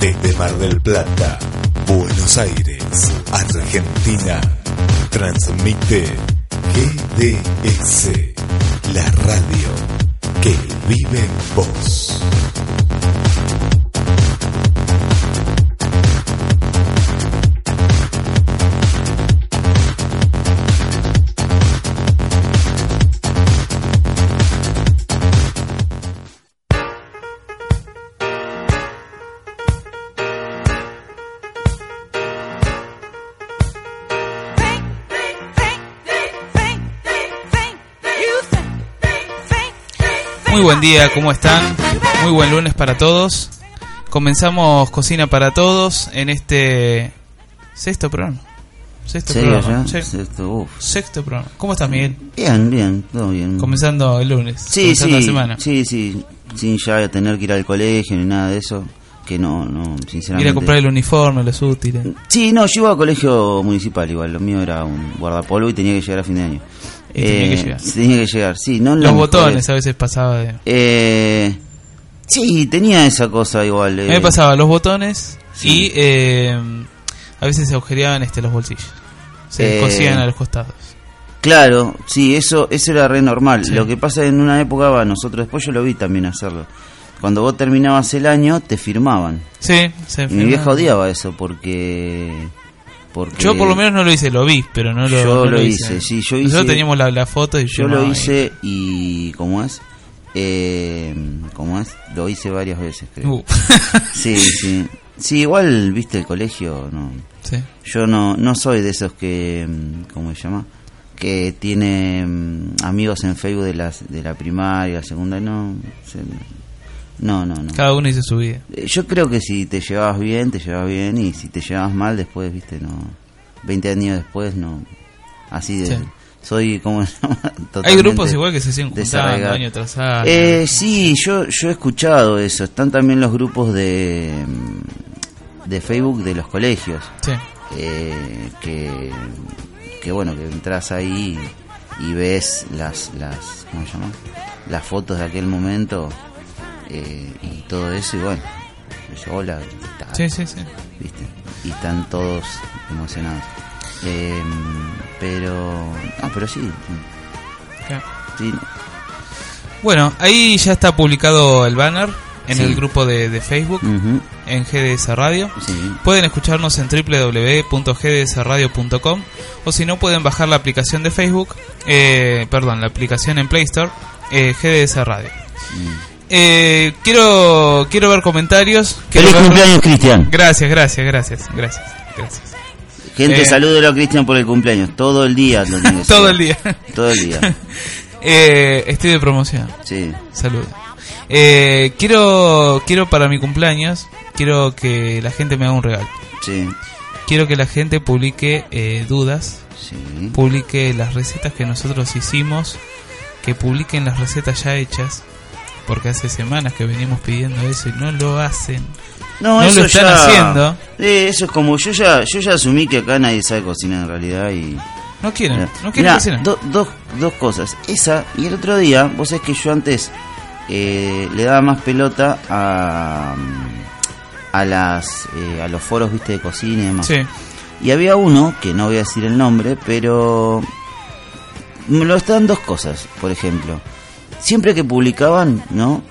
Desde Mar del Plata, Buenos Aires, Argentina, transmite GDS, la radio que vive en vos. Muy buen día, ¿cómo están? Muy buen lunes para todos. Comenzamos Cocina para Todos en este sexto programa. Sexto ¿Serio programa. ya? Sí, Sexto, uf. Sexto programa. ¿Cómo estás, Miguel? Bien, bien, todo bien. Comenzando el lunes. sí, comenzando sí, la semana. sí, sí, sin ya tener que ir al colegio ni nada de eso, que no, no, sinceramente. Ir a comprar el uniforme, los útiles. Sí, no, yo iba a colegio municipal igual, lo mío era un guardapolvo y tenía que llegar a fin de año. Y tenía que llegar. Tenía que llegar, sí, no en Los botones mejores. a veces pasaba de... Eh, sí, tenía esa cosa igual. A eh. mí me pasaba los botones Sí. y eh, a veces se agujereaban este, los bolsillos. Se Eh, cosían a los costados. Claro, sí, eso, eso era re normal. Sí. Lo que pasa en una época, va, nosotros después yo lo vi también hacerlo. Cuando vos terminabas el año, te firmaban. Sí, se Mi firmaba. vieja odiaba eso porque... porque Yo por lo menos no lo hice, lo vi, pero no lo, Yo no lo hice, sí, yo Nosotros hice- teníamos la, la foto y Yo firmaba lo hice y... ¿Cómo es? Eh, ¿Cómo es? Lo hice varias veces, creo. Uh, Sí, sí. Sí, igual, viste, el colegio, no... sí. Yo no, no soy de esos que, mm, ¿cómo se llama? Que tiene mm, amigos en Facebook de, las, de la primaria, segunda, no. se- No, no, no. Cada uno hizo su vida. Eh, Yo creo que si te llevabas bien, te llevabas bien, y si te llevabas mal, después, viste, no. 20 años después, no. Así de. Sí. Soy como. Hay grupos igual que se siguen juntando año tras año. Eh, sí, yo, yo he escuchado eso. Están también los grupos de, mm, de Facebook de los colegios Sí. eh, que, que bueno que entras ahí y ves las las ¿cómo se llama? las fotos de aquel momento eh, y todo eso y bueno yo, hola sí, sí, sí. ¿viste? y están todos emocionados Eh, pero ah pero sí sí Bueno, ahí ya está publicado el banner en Sí. el grupo de, de Facebook, en GDS Radio. sí Pueden escucharnos en www.gdsradio.com o si no pueden bajar la aplicación de Facebook, eh, perdón, la aplicación en Play Store, eh, GDS Radio. Eh, quiero quiero ver comentarios. Quiero feliz ver- cumpleaños Cristian Gracias, gracias, gracias, gracias, gracias. gente Eh. salúdelo a Cristian por el cumpleaños todo el día lo Todo el día. todo el día Eh, estoy de promoción. sí Salud. Eh, quiero quiero para mi cumpleaños quiero que la gente me haga un regalo. sí Quiero que la gente publique eh, dudas, sí publique las recetas que nosotros hicimos, que publiquen las recetas ya hechas, porque hace semanas que venimos pidiendo eso y no lo hacen. No, No eso lo están ya- haciendo. Eh, eso es como yo ya yo ya asumí que acá nadie sabe cocinar en realidad y No quieren, Mirá, no quieren mirá, cocinar. do- dos, dos cosas. Esa y el otro día, vos sabés que yo antes eh, le daba más pelota a a las eh, a los foros, viste, de cocina y demás. Sí, Y había uno que no voy a decir el nombre, pero me lo estaban dos cosas, por ejemplo. Siempre que publicaban, ¿no?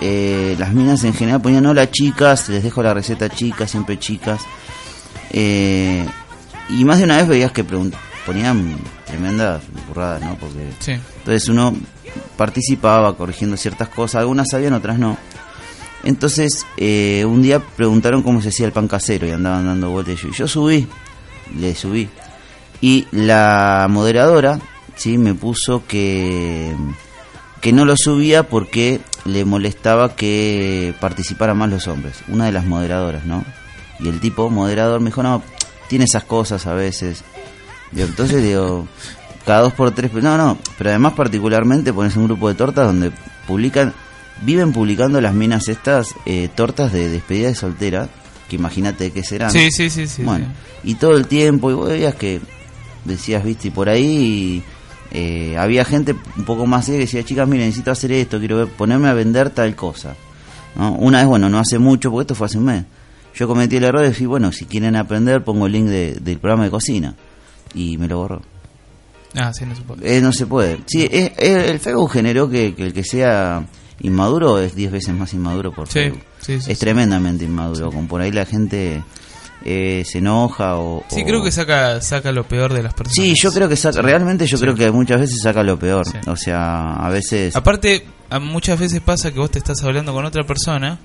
Eh, las minas en general ponían hola chicas, les dejo la receta chicas, siempre chicas. Eh, y más de una vez veías que ponían tremendas burradas, ¿no? Porque sí. entonces uno participaba corrigiendo ciertas cosas, algunas sabían, otras no. Entonces, eh, un día preguntaron cómo se hacía el pan casero y andaban dando vueltas. Y yo, yo subí, le subí. Y la moderadora, sí, me puso que, que no lo subía porque le molestaba que participaran más los hombres. Una de las moderadoras, ¿no? Y el tipo moderador me dijo, no, tiene esas cosas a veces. Digo, entonces digo, cada dos por tres, no, no, pero además particularmente pones un grupo de tortas donde publican, viven publicando las minas estas eh, tortas de despedida de soltera, que imagínate qué serán. Sí, sí, sí, sí. bueno, sí. y todo el tiempo, y vos veías que decías, viste, y por ahí eh, había gente un poco más seria que decía, chicas, miren, necesito hacer esto, quiero ver- ponerme a vender tal cosa. ¿no? Una vez, bueno, no hace mucho, porque esto fue hace un mes, yo cometí el error de decir, bueno, si quieren aprender, pongo el link de- del programa de cocina. Y me lo borró. Ah, sí, no se puede. Eh, no se puede. Sí, es- es- el Facebook generó que, que el que sea inmaduro es 10 veces más inmaduro por Sí, Facebook. sí, sí, es tremendamente inmaduro. Como por ahí la gente eh, se enoja o... Sí, o- creo que saca, saca lo peor de las personas. Sí, yo creo que saca, realmente yo Sí. creo que muchas veces saca lo peor. Sí. O sea, a veces... Aparte, a- muchas veces pasa que vos te estás hablando con otra persona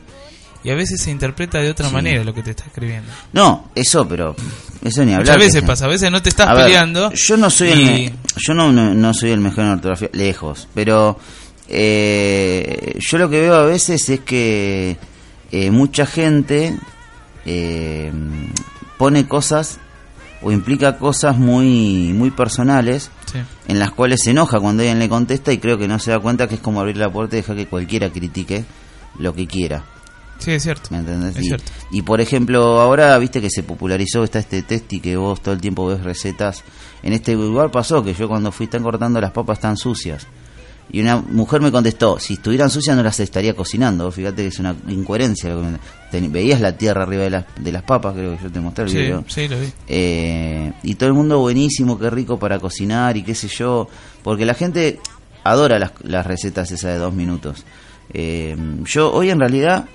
y a veces se interpreta de otra Sí. manera lo que te está escribiendo. No, eso, pero eso ni hablar. Que veces pasa, a veces no te estás A ver, peleando. Yo no soy el y- yo no, no, no soy el mejor en ortografía, lejos, pero eh, yo lo que veo a veces es que eh, mucha gente eh, pone cosas o implica cosas muy muy personales Sí. en las cuales se enoja cuando alguien le contesta y creo que no se da cuenta que es como abrir la puerta y dejar que cualquiera critique lo que quiera. Sí, es cierto. ¿Me entendés? Es y, cierto. y, por ejemplo, ahora viste que se popularizó, está este test y que vos todo el tiempo ves recetas. En este lugar pasó que yo cuando fui están cortando las papas tan sucias. Y una mujer me contestó, si estuvieran sucias no las estaría cocinando. Fíjate que es una incoherencia. lo que me- ten- veías la tierra arriba de las, de las papas, creo que yo te mostré el Sí, video. sí, lo vi. Eh, y todo el mundo buenísimo, qué rico para cocinar y qué sé yo, porque la gente adora las, las recetas esas de dos minutos. Eh, yo hoy en realidad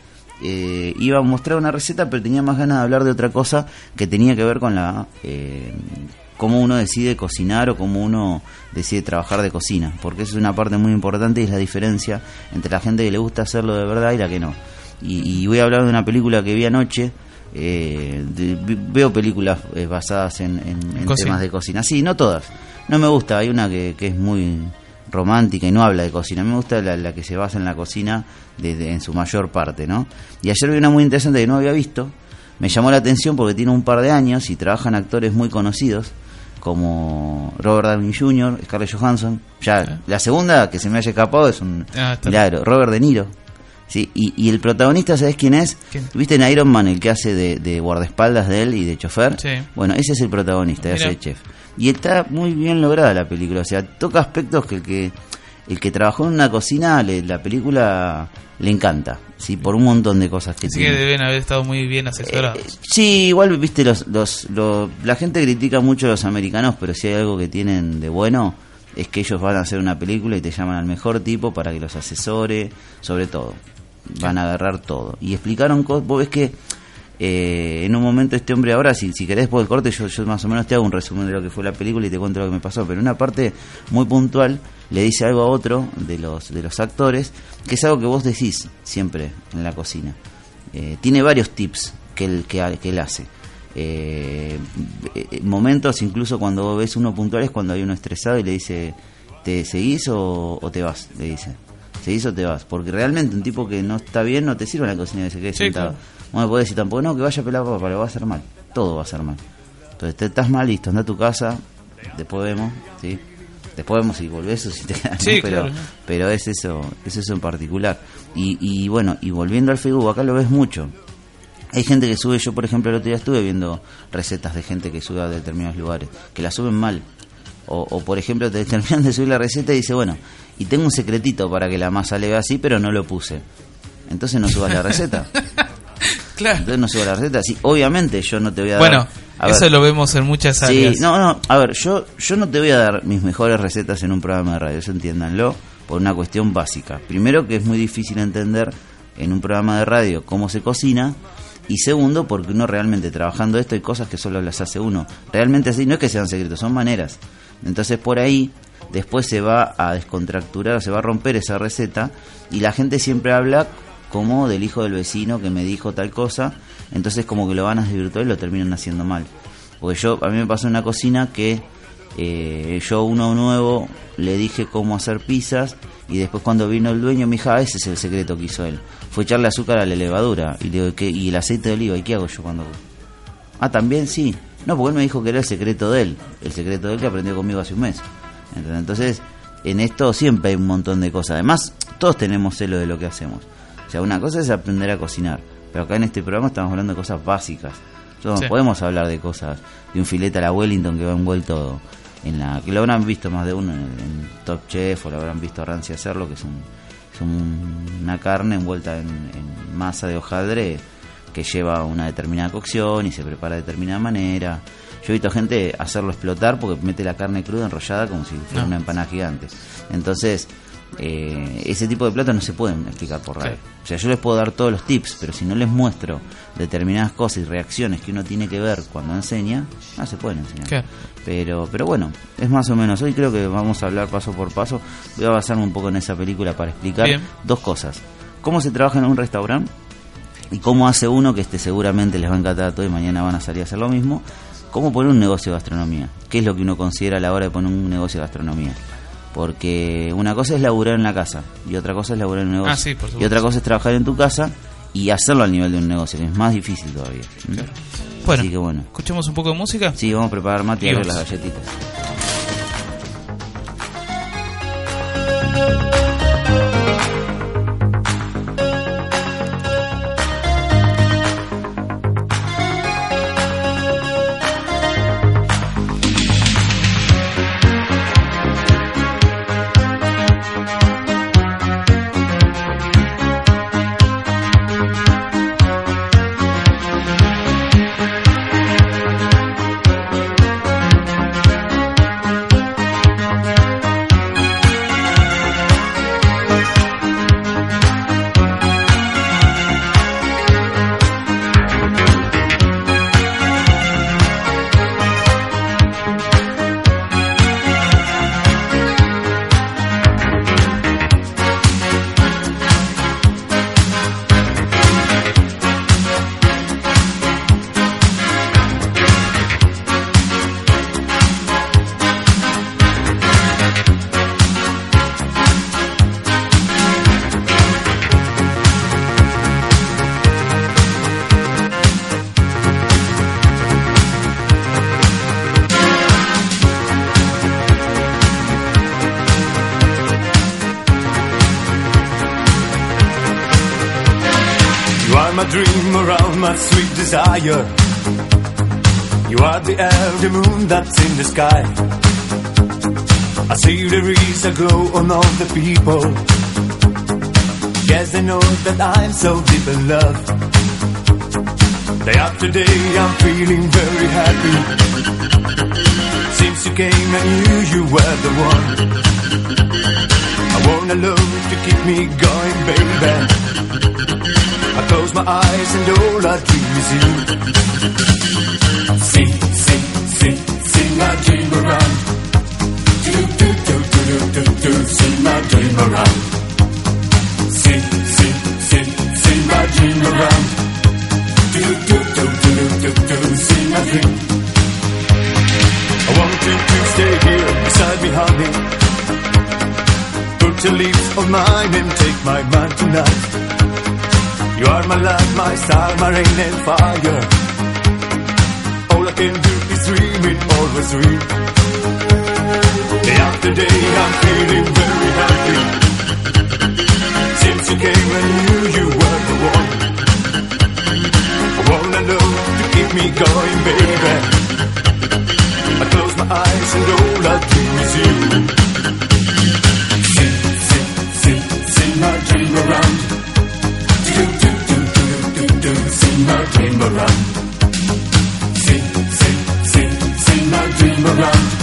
eh, iba a mostrar una receta, pero tenía más ganas de hablar de otra cosa que tenía que ver con la eh, cómo uno decide cocinar o cómo uno decide trabajar de cocina, porque eso es una parte muy importante y es la diferencia entre la gente que le gusta hacerlo de verdad y la que no. Y, y voy a hablar de una película que vi anoche. eh, de- veo películas eh, basadas en, en- en Cocina. temas de cocina. Sí, no todas. No me gusta. Hay una que, que es muy romántica y no habla de cocina. Me gusta la, la que se basa en la cocina de- de- en su mayor parte, ¿no? Y ayer vi una muy interesante que no había visto. Me llamó la atención porque tiene un par de años y trabajan actores muy conocidos como Robert Downey Jr., Scarlett Johansson. Ya, Ah. la segunda que se me haya escapado es un Ah, milagro. Robert De Niro. Sí, y, y el protagonista, ¿sabes quién es? ¿Quién? ¿Viste en Iron Man el que hace de, de guardaespaldas de él y de chofer? Sí. Bueno, ese es el protagonista, ese chef. Y está muy bien lograda la película, o sea, toca aspectos que el que el que trabajó en una cocina, le- la película le encanta, sí, por un montón de cosas que Así que tiene. deben haber estado muy bien asesorados. Eh, sí, igual, viste, los, los, lo- la gente critica mucho a los americanos, pero si hay algo que tienen de bueno, es que ellos van a hacer una película y te llaman al mejor tipo para que los asesore, sobre todo. Van a agarrar todo. Y explicaron cosas, vos ves que eh, en un momento este hombre ahora, si, si querés por el corte, yo, yo más o menos te hago un resumen de lo que fue la película y te cuento lo que me pasó, pero una parte muy puntual le dice algo a otro de los, de los actores, que es algo que vos decís siempre en la cocina. Eh, tiene varios tips que él, que, que él hace. Eh, eh, momentos incluso cuando vos ves uno puntual es cuando hay uno estresado y le dice, ¿te seguís o, o te vas? Le dice. ¿Seguís o te vas? Porque realmente un tipo que no está bien no te sirve en la cocina que se quede Sí, sentado. claro. Bueno, podés decir tampoco, no, que vaya a pelar papa, lo va a hacer mal. Todo va a ser mal. Entonces te estás mal, listo, anda a tu casa, después vemos, ¿sí? Después vemos si volvés o si te quedas, ¿no? Sí, pero, claro. pero es eso, es eso en particular. Y, y bueno, y volviendo al Facebook, acá lo ves mucho. Hay gente que sube, yo por ejemplo el otro día estuve viendo recetas de gente que sube a determinados lugares, que la suben mal. O, o, por ejemplo te terminan de subir la receta y dice, bueno, y tengo un secretito para que la masa le vea así, pero no lo puse. Entonces no subas la receta. Claro. Entonces no subas la receta. Sí, obviamente yo no te voy a dar... Bueno, eso ver, lo vemos en muchas Sí, áreas. no, no, a ver, yo, yo no te voy a dar mis mejores recetas en un programa de radio, eso entiéndanlo, por una cuestión básica. Primero, que es muy difícil entender en un programa de radio cómo se cocina, y segundo, porque uno realmente trabajando esto hay cosas que solo las hace uno. Realmente así, no es que sean secretos, son maneras. Entonces por ahí después se va a descontracturar, se va a romper esa receta, y la gente siempre habla como del hijo del vecino que me dijo tal cosa, entonces como que lo van a desvirtuar y lo terminan haciendo mal. Porque yo, a mí me pasó en una cocina que eh, yo uno nuevo le dije cómo hacer pizzas y después cuando vino el dueño me dijo, ah, ese es el secreto que hizo él. Fue echarle azúcar a la levadura y, le digo, ¿qué? y el aceite de oliva, ¿y qué hago yo cuando...? Ah, también sí. No, porque él me dijo que era el secreto de él, el secreto de él que aprendió conmigo hace un mes. Entonces, en esto siempre hay un montón de cosas. Además, todos tenemos celo de lo que hacemos. Sea, una cosa es aprender a cocinar, pero acá en este programa estamos hablando de cosas básicas. Nosotros Sí. podemos hablar de cosas, de un filete a la Wellington que va envuelto en la... que lo habrán visto más de uno en, en Top Chef o lo habrán visto a Rancy hacerlo, que es, un, es un- una carne envuelta en, en masa de hojaldre que lleva una determinada cocción y se prepara de determinada manera. Yo he visto gente hacerlo explotar porque mete la carne cruda enrollada como si fuera No. una empanada gigante. Entonces, eh, ese tipo de platos no se pueden explicar por radio. O sea, yo les puedo dar todos los tips, pero si no les muestro determinadas cosas y reacciones que uno tiene que ver cuando enseña, no se pueden enseñar. Pero, pero bueno, es más o menos. Hoy creo que vamos a hablar paso por paso. Voy a basarme un poco en esa película para explicar Bien. dos cosas. Cómo se trabaja en un restaurante y cómo hace uno, que este seguramente les va a encantar a todos y mañana van a salir a hacer lo mismo, cómo poner un negocio de gastronomía. ¿Qué es lo que uno considera a la hora de poner un negocio de gastronomía? Porque una cosa es laburar en la casa y otra cosa es laburar en un negocio. Ah, sí, por y otra cosa es trabajar en tu casa y hacerlo al nivel de un negocio, que es más difícil todavía. ¿Mm? Bueno, Así que bueno. escuchemos un poco de música. Sí, vamos a preparar mate y las galletitas. People. Yes, they know that I'm so deep in love. Day after day, I'm feeling very happy. Since you came, I knew you were the one. I want a love to keep me going, baby. I close my eyes and all I dream is you. Sing, sing, sing, sing my dream around. Sing my dream around. Sing, sing, sing, sing my dream around. Do, do, do, do, do, do, do, my dream. I want to stay here beside me, honey. Put your lips on mine and take my mind tonight. You are my light, my star, my rain and fire. All I can do is dream it, always dream. After day, I'm feeling very happy. Since you came, I knew you were the one. I wanna know to keep me going, baby. I close my eyes and all I dream is you. Sing, sing, sing, sing my dream around. Do, do, do, do, do, do, sing my dream around. Sing, sing, sing, sing my dream around.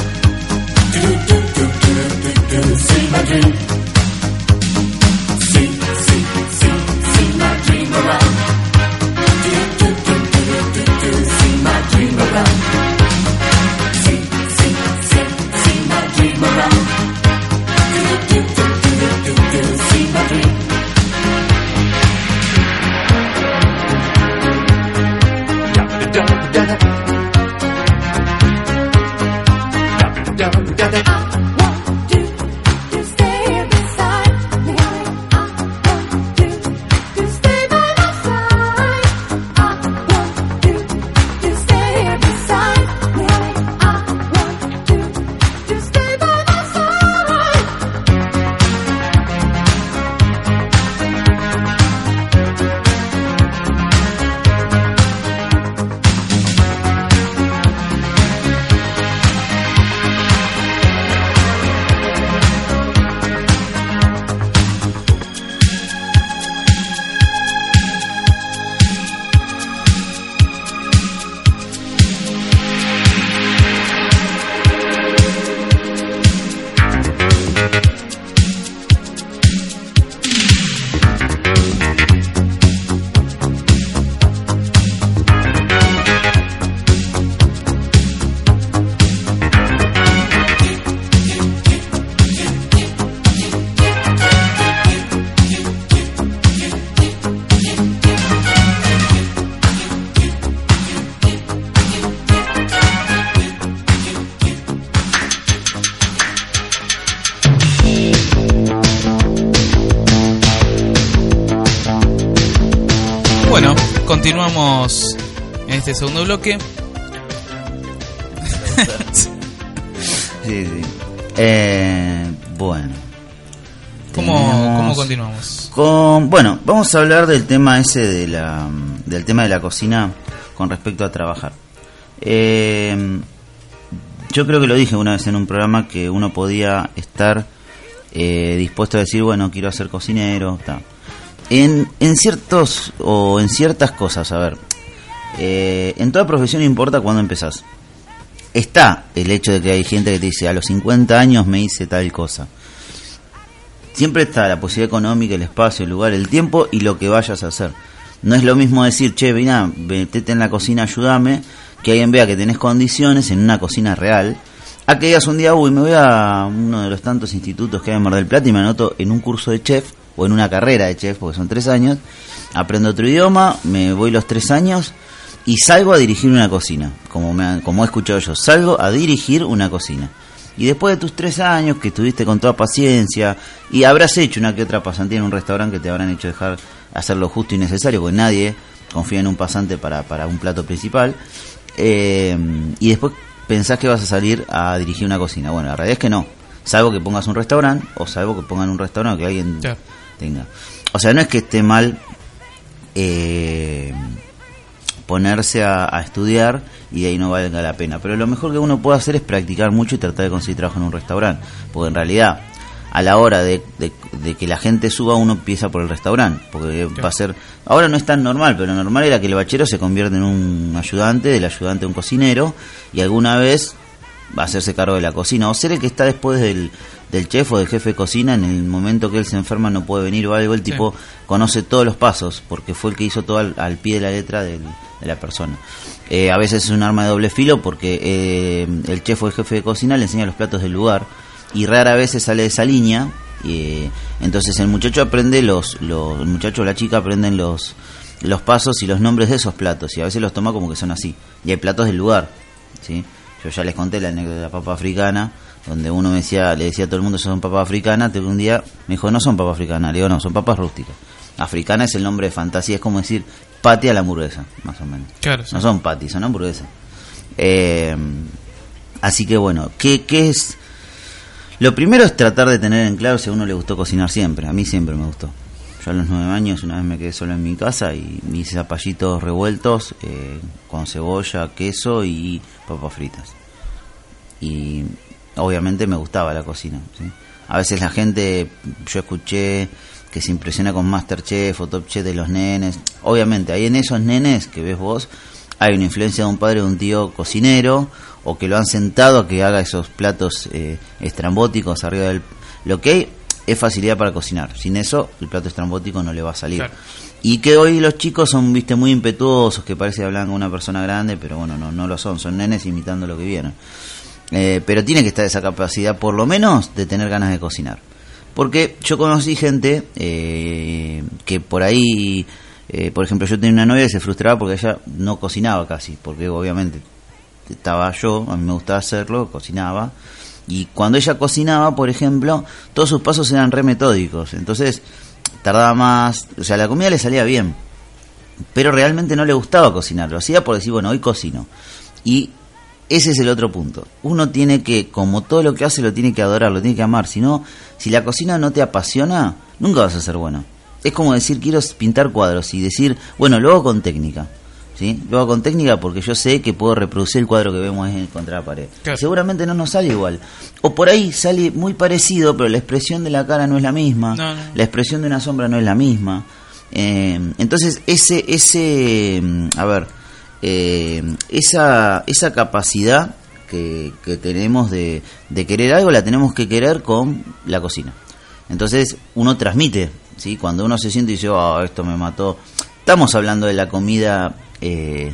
Continuamos en este segundo bloque. Sí, sí. Eh, bueno. ¿Cómo, ¿Cómo continuamos? Con, bueno, vamos a hablar del tema ese de la, del tema de la cocina con respecto a trabajar. Eh, yo creo que lo dije una vez en un programa que uno podía estar eh, dispuesto a decir, bueno, quiero ser cocinero. ta. En, en ciertos o en ciertas cosas, a ver, eh, en toda profesión importa cuándo empezás. Está el hecho de que hay gente que te dice, a los 50 años me hice tal cosa. Siempre está la posibilidad económica, el espacio, el lugar, el tiempo y lo que vayas a hacer. No es lo mismo decir, che, vina, metete en la cocina, ayúdame, que alguien vea que tenés condiciones en una cocina real, a que digas un día, uy, me voy a uno de los tantos institutos que hay en Mar del Plata y me anoto en un curso de chef o en una carrera de chef, porque son tres años, aprendo otro idioma, me voy los tres años y salgo a dirigir una cocina, como, me como he escuchado yo, salgo a dirigir una cocina. Y después de tus tres años que estuviste con toda paciencia y habrás hecho una que otra pasantía en un restaurante que te habrán hecho dejar hacer lo justo y necesario, porque nadie confía en un pasante para, para un plato principal, eh, y después pensás que vas a salir a dirigir una cocina. Bueno, la realidad es que no, salvo que pongas un restaurante o salvo que pongan un restaurante que alguien. Tenga. O sea, no es que esté mal eh, ponerse a, a estudiar y de ahí no valga la pena. Pero lo mejor que uno puede hacer es practicar mucho y tratar de conseguir trabajo en un restaurante. Porque en realidad, a la hora de, de- de que la gente suba, uno empieza por el restaurante. Porque va a ser. Ahora no es tan normal, pero lo normal era que el bachero se convierta en un ayudante, del ayudante a un cocinero, y alguna vez va a hacerse cargo de la cocina. O ser el que está después del, del chef o del jefe de cocina, en el momento que él se enferma no puede venir o algo, el Sí. tipo conoce todos los pasos, porque fue el que hizo todo al, al pie de la letra del- de la persona. Eh, a veces es un arma de doble filo porque eh, el chef o el jefe de cocina le enseña los platos del lugar y rara vez se sale de esa línea. y, eh, entonces el muchacho aprende los, los el muchacho o la chica aprenden los los pasos y los nombres de esos platos y a veces los toma como que son así y hay platos del lugar ¿sí? yo ya les conté la anécdota de la papa africana donde uno me decía le decía a todo el mundo son papas africanas un día me dijo no son papas africanas le digo no son papas rústicas africana es el nombre de fantasía es como decir pati a la hamburguesa más o menos Claro, sí. no son patis, son hamburguesas. Eh, así que bueno, ¿qué, ¿qué es? Lo primero es tratar de tener en claro si a uno le gustó cocinar siempre. A mí siempre me gustó. Yo a los nueve años una vez me quedé solo en mi casa y hice zapallitos revueltos eh, con cebolla, queso y papas fritas. Y obviamente me gustaba la cocina. ¿sí? A veces la gente, yo escuché que se impresiona con Masterchef o Top Chef de los nenes. Obviamente, ahí en esos nenes que ves vos, hay una influencia de un padre o de un tío cocinero o que lo han sentado a que haga esos platos eh, estrambóticos arriba del... Lo que hay es facilidad para cocinar. Sin eso, el plato estrambótico no le va a salir. Claro. Y que hoy los chicos son, viste, muy impetuosos, que parece que hablan con una persona grande, pero bueno, no, no lo son, son nenes imitando lo que vieron. Eh, pero tiene que estar esa capacidad, por lo menos, de tener ganas de cocinar. Porque yo conocí gente eh, que por ahí, eh, por ejemplo, yo tenía una novia que se frustraba porque ella no cocinaba casi, porque obviamente estaba yo, a mí me gustaba hacerlo, cocinaba. Y cuando ella cocinaba, por ejemplo, todos sus pasos eran re metódicos. Entonces, tardaba más, o sea, la comida le salía bien. Pero realmente no le gustaba cocinar. Lo hacía por decir, bueno, hoy cocino. Y ese es el otro punto. Uno tiene que, como todo lo que hace, lo tiene que adorar, lo tiene que amar. Si no, si la cocina no te apasiona, nunca vas a ser bueno. Es como decir, quiero pintar cuadros y decir, bueno, lo hago con técnica. ¿Sí? Lo hago con técnica porque yo sé que puedo reproducir el cuadro que vemos ahí contra la pared. Claro. Seguramente no nos sale igual. O por ahí sale muy parecido, pero la expresión de la cara no es la misma. No, no. La expresión de una sombra no es la misma. Eh, entonces, ese, ese, mm, a ver, eh, esa, esa capacidad que, que tenemos de, de querer algo, la tenemos que querer con la cocina. Entonces, uno transmite, ¿sí? Cuando uno se siente y dice, oh, esto me mató. Estamos hablando de la comida eh,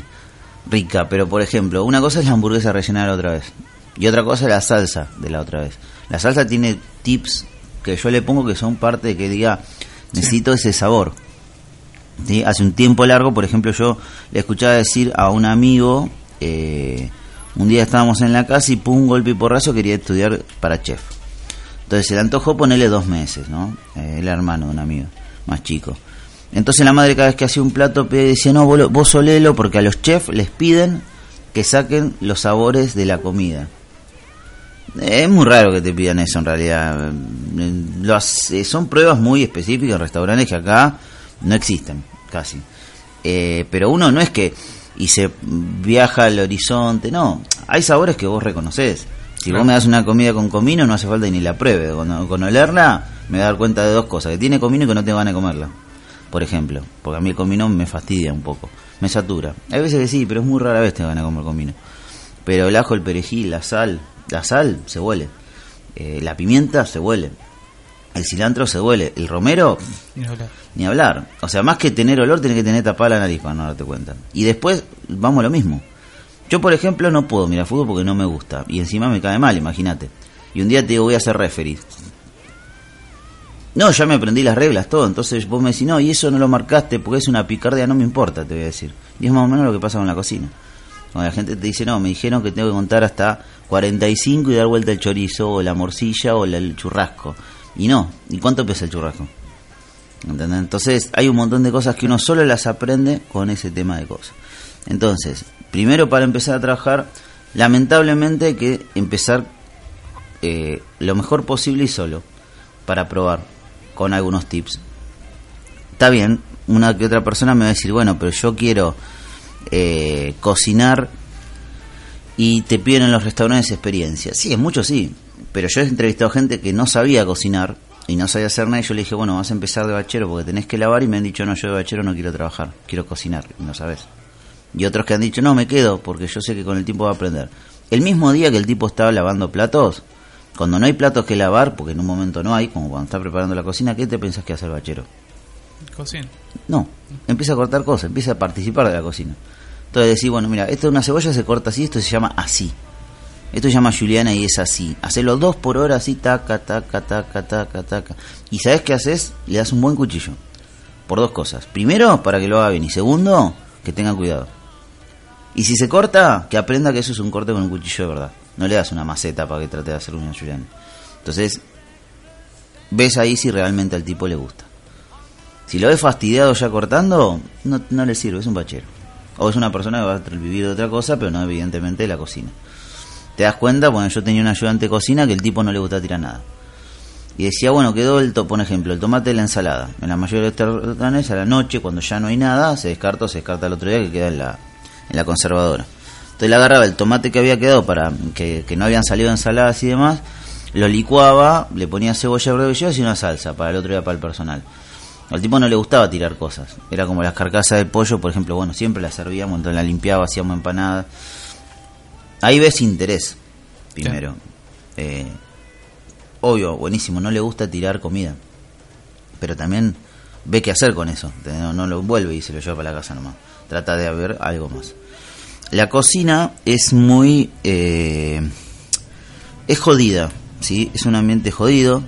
rica, pero por ejemplo, una cosa es la hamburguesa rellena de la otra vez. Y otra cosa es la salsa de la otra vez. La salsa tiene tips que yo le pongo que son parte de que diga, necesito ese sabor. ¿Sí? Hace un tiempo largo, por ejemplo, yo le escuchaba decir a un amigo, eh, un día estábamos en la casa y pum, golpe y porrazo quería estudiar para chef. Entonces se le antojó ponerle dos meses, ¿no? Eh, el hermano de un amigo, más chico. Entonces la madre cada vez que hacía un plato decía, no, vos, vos solelo porque a los chefs les piden que saquen los sabores de la comida. Es muy raro que te pidan eso en realidad. Eh, hace- son pruebas muy específicas en restaurantes que acá no existen, casi. Eh, pero uno no es que y se viaja al horizonte, no. Hay sabores que vos reconoces. Si Claro. vos me das una comida con comino, no hace falta ni la pruebe. Con, con olerla, me voy a dar cuenta de dos cosas: que tiene comino y que no tengo ganas de comerla. Por ejemplo, porque a mí el comino me fastidia un poco, me satura. Hay veces que sí, pero es muy rara vez tengo ganas de comer comino. Pero el ajo, el perejil, la sal, la sal se huele. Eh, la pimienta se huele. El cilantro se huele. El romero, Ni hablar. ni hablar. O sea, más que tener olor, tiene que tener tapada la nariz para no darte cuenta. Y después, vamos a lo mismo. Yo, por ejemplo, no puedo mirar fútbol porque no me gusta. Y encima me cae mal, imagínate. Y un día te digo, voy a hacer referee. No, ya me aprendí las reglas, todo. Entonces vos me decís, no, y eso no lo marcaste porque es una picardía, no me importa, te voy a decir. Y es más o menos lo que pasa con la cocina. Cuando la gente te dice, no, me dijeron que tengo que contar hasta 45 y dar vuelta el chorizo, o la morcilla, o el churrasco. Y no, ¿y cuánto pesa el churrasco? Entonces hay un montón de cosas que uno solo las aprende con ese tema de cosas. Entonces, primero para empezar a trabajar, lamentablemente hay que empezar eh, lo mejor posible y solo, para probar, con algunos tips. Está bien, una que otra persona me va a decir, bueno, pero yo quiero eh, cocinar y te piden en los restaurantes experiencia. Sí, es mucho sí, pero yo he entrevistado gente que no sabía cocinar y no sabía hacer nada y yo le dije, bueno, vas a empezar de bachero porque tenés que lavar y me han dicho, no, yo de bachero no quiero trabajar, quiero cocinar, y no sabes. Y otros que han dicho, no, me quedo porque yo sé que con el tiempo va a aprender. El mismo día que el tipo estaba lavando platos, cuando no hay platos que lavar, porque en un momento no hay, como cuando está preparando la cocina, ¿qué te pensás que hace el bachero? Cocina. No, empieza a cortar cosas, empieza a participar de la cocina. Entonces decís, bueno, mira, esto de una cebolla se corta así, esto se llama así. Esto se llama Juliana y es así. Hacelo dos por hora así, taca, taca, taca, taca, taca. Y sabes qué haces? Le das un buen cuchillo. Por dos cosas. Primero, para que lo haga bien. Y segundo, que tenga cuidado. Y si se corta, que aprenda que eso es un corte con un cuchillo de verdad. No le das una maceta para que trate de hacer una Juliana. Entonces, ves ahí si realmente al tipo le gusta. Si lo ves fastidiado ya cortando, no, no le sirve, es un bachero. O es una persona que va a vivir de otra cosa, pero no evidentemente de la cocina. Te das cuenta, bueno, yo tenía un ayudante de cocina que el tipo no le gusta tirar nada. Y decía, bueno, quedó el, por ejemplo, el tomate de la ensalada. En la mayoría de los restaurantes, a la noche, cuando ya no hay nada, se descarta o se descarta el otro día que queda en la, en la conservadora. Entonces le agarraba el tomate que había quedado para que, no habían salido ensaladas y demás, lo licuaba, le ponía cebolla verdellas y una salsa para el otro día para el personal. Al tipo no le gustaba tirar cosas. Era como las carcasas del pollo, por ejemplo, bueno, siempre las servíamos, entonces la limpiaba, hacíamos empanadas. Ahí ves interés, primero. Eh, obvio, buenísimo, no le gusta tirar comida. Pero también ve qué hacer con eso. No, no lo vuelve y se lo lleva para la casa nomás. Trata de haber algo más. La cocina es muy... eh, es jodida, ¿sí? Es un ambiente jodido.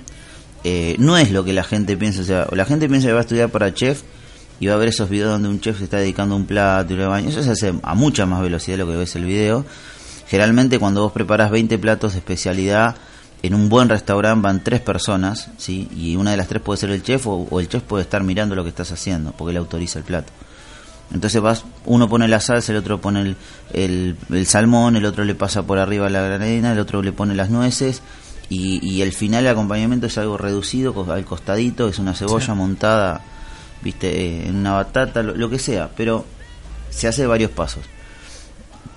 Eh, no es lo que la gente piensa. O sea, la gente piensa que va a estudiar para chef y va a ver esos videos donde un chef se está dedicando a un plato y lo baño. Eso se hace a mucha más velocidad de lo que ves el video. Generalmente cuando vos preparas 20 platos de especialidad en un buen restaurante van tres personas, ¿sí? Y una de las tres puede ser el chef o, o el chef puede estar mirando lo que estás haciendo porque le autoriza el plato. Entonces vas, uno pone la salsa, el otro pone el, el, el salmón, el otro le pasa por arriba la granadina, el otro le pone las nueces y, y el final el acompañamiento es algo reducido al costadito, es una cebolla Sí. montada, viste, en una batata, lo, lo que sea, pero se hace de varios pasos.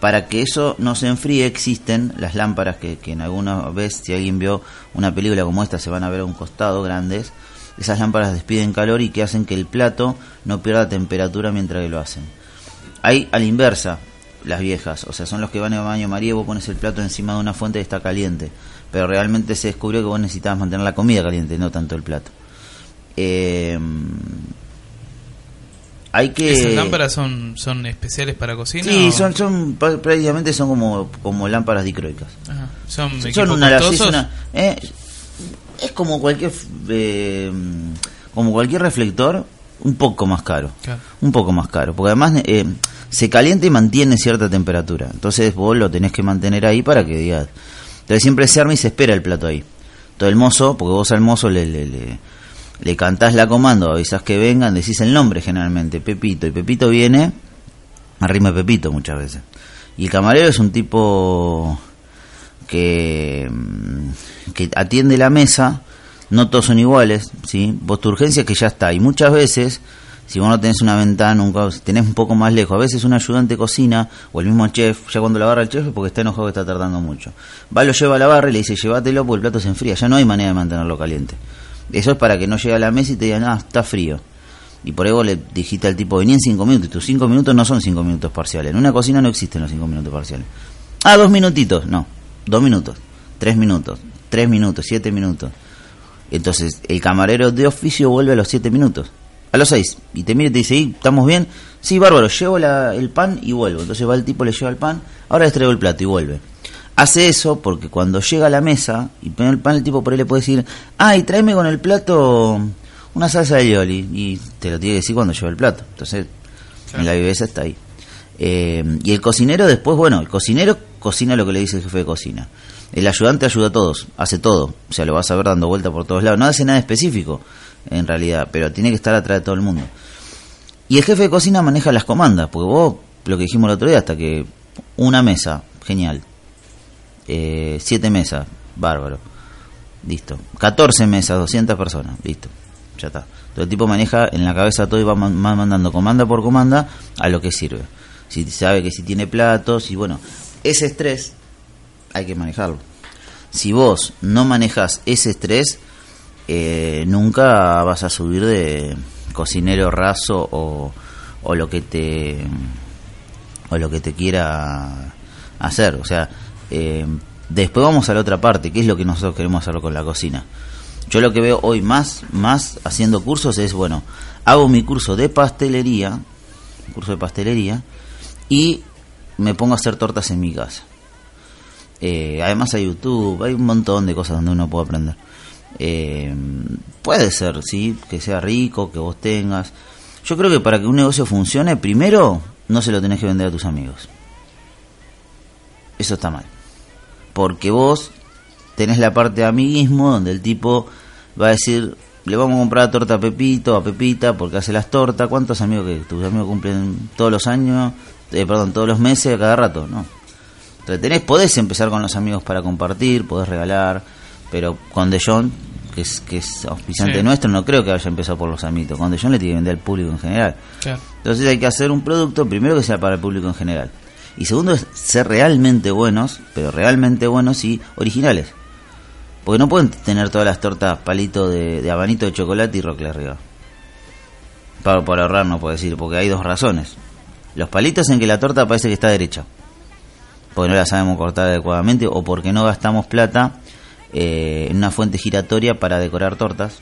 Para que eso no se enfríe existen las lámparas que, en alguna vez, si alguien vio una película como esta, se van a ver a un costado grandes. Esas lámparas despiden calor y que hacen que el plato no pierda temperatura mientras que lo hacen. Hay a la inversa las viejas, o sea, son los que van al baño María, vos pones el plato encima de una fuente y está caliente, pero realmente se descubrió que vos necesitabas mantener la comida caliente, no tanto el plato. Eh, hay que ¿Esas lámparas son, son especiales para cocina? Sí, o- son, son prácticamente son como, como lámparas dicroicas. Ajá. Son, Son una, sí, una- eh, es como cualquier eh, como cualquier reflector, un poco más caro. Claro. Un poco más caro, porque además eh, se calienta y mantiene cierta temperatura. Entonces vos lo tenés que mantener ahí para que digas. Entonces siempre se arma y se espera el plato ahí. Todo el mozo, porque vos al mozo le, le, le, le cantás la comando, avisás que vengan, decís el nombre generalmente, Pepito, y Pepito viene a ritmo de Pepito muchas veces. Y el camarero es un tipo que, mm, que atiende la mesa, no todos son iguales, ¿sí? Vos tu urgencia es que ya está, y muchas veces, si vos no tenés una ventana, un, si tenés un poco más lejos, a veces un ayudante cocina, o el mismo chef, ya cuando la agarra el chef es porque está enojado que está tardando mucho. Va, lo lleva a la barra y le dice, llévatelo porque el plato se enfría, ya no hay manera de mantenerlo caliente. Eso es para que no llegue a la mesa y te digan, ah, está frío. Y por ahí vos le dijiste al tipo, venía en cinco minutos, y tus cinco minutos no son cinco minutos parciales. En una cocina no existen los cinco minutos parciales. Ah, dos minutitos, no, dos minutos, tres minutos, tres minutos, siete minutos. Entonces, el camarero de oficio vuelve a los siete minutos, a los seis, y te mira y te dice, "¿Y, ¿estamos bien? Sí, bárbaro, llevo el pan y vuelvo. Entonces va el tipo, le lleva el pan, ahora les traigo el plato y vuelve. Hace eso porque cuando llega a la mesa y pone el pan, el tipo por ahí le puede decir, ay, tráeme con el plato una salsa de yoli. Y te lo tiene que decir cuando lleva el plato. Entonces, en la viveza está ahí. Eh, y el cocinero después, bueno, el cocinero cocina lo que le dice el jefe de cocina. El ayudante ayuda a todos, hace todo. O sea, lo vas a ver dando vuelta por todos lados. No hace nada específico, en realidad, pero tiene que estar atrás de todo el mundo. Y el jefe de cocina maneja las comandas, porque vos, lo que dijimos el otro día, hasta que una mesa, genial. Eh, siete mesas, bárbaro. Listo. 14 mesas, 200 personas, listo. Ya está. El tipo maneja en la cabeza todo y va mandando comanda por comanda a lo que sirve. Si sabe que si tiene platos y bueno, ese estrés hay que manejarlo. Si vos no manejas ese estrés, eh, nunca vas a subir de cocinero raso o, o lo que te o lo que te quiera hacer. O sea, eh, después vamos a la otra parte, que es lo que nosotros queremos hacer con la cocina. Yo lo que veo hoy más, más haciendo cursos es, bueno, hago mi curso de pastelería, curso de pastelería, y me pongo a hacer tortas en mi casa. Eh, además hay YouTube, hay un montón de cosas donde uno puede aprender. Eh, puede ser, sí, que sea rico, que vos tengas. Yo creo que para que un negocio funcione, primero no se lo tenés que vender a tus amigos. Eso está mal. Porque vos tenés la parte de amiguismo donde el tipo va a decir, le vamos a comprar torta a Pepito, a Pepita, porque hace las tortas. ¿Cuántos amigos que tus amigos cumplen todos los años? Eh, perdón, todos los meses, a cada rato, ¿no? Entonces tenés, podés empezar con los amigos para compartir, podés regalar, pero con De Jong, que es, que es auspiciante Sí. nuestro, no creo que haya empezado por los amigos. Con De Jong le tiene que vender al público en general. Claro. Entonces hay que hacer un producto, primero que sea para el público en general. Y segundo es ser realmente buenos, pero realmente buenos y originales. Porque no pueden tener todas las tortas palito de, de abanito de chocolate y rocle arriba. Para, ahorrar no puedo decir, porque hay dos razones. Los palitos en que la torta parece que está derecha. Porque no la sabemos cortar adecuadamente o porque no gastamos plata eh, en una fuente giratoria para decorar tortas.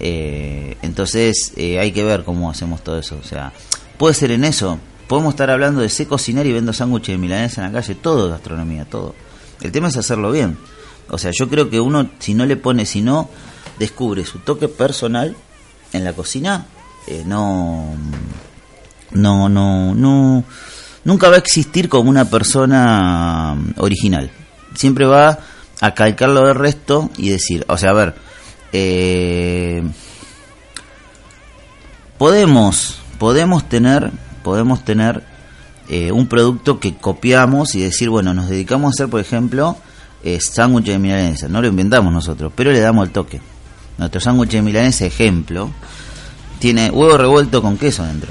Eh, entonces eh, hay que ver cómo hacemos todo eso. O sea, puede ser en eso. Podemos estar hablando de sé cocinar y vendo sándwiches de milanesa en la calle. Todo es gastronomía, todo. El tema es hacerlo bien. O sea, yo creo que uno, si no le pone, si no descubre su toque personal en la cocina, eh, no, no, no, no, nunca va a existir como una persona mm, original. Siempre va a calcar lo del resto y decir, o sea, a ver, eh, podemos, podemos tener, podemos tener eh, un producto que copiamos y decir, bueno, nos dedicamos a hacer, por ejemplo, eh, sándwich de milanesa. No lo inventamos nosotros, pero le damos el toque. Nuestro sándwich de milanesa, ejemplo, tiene huevo revuelto con queso dentro,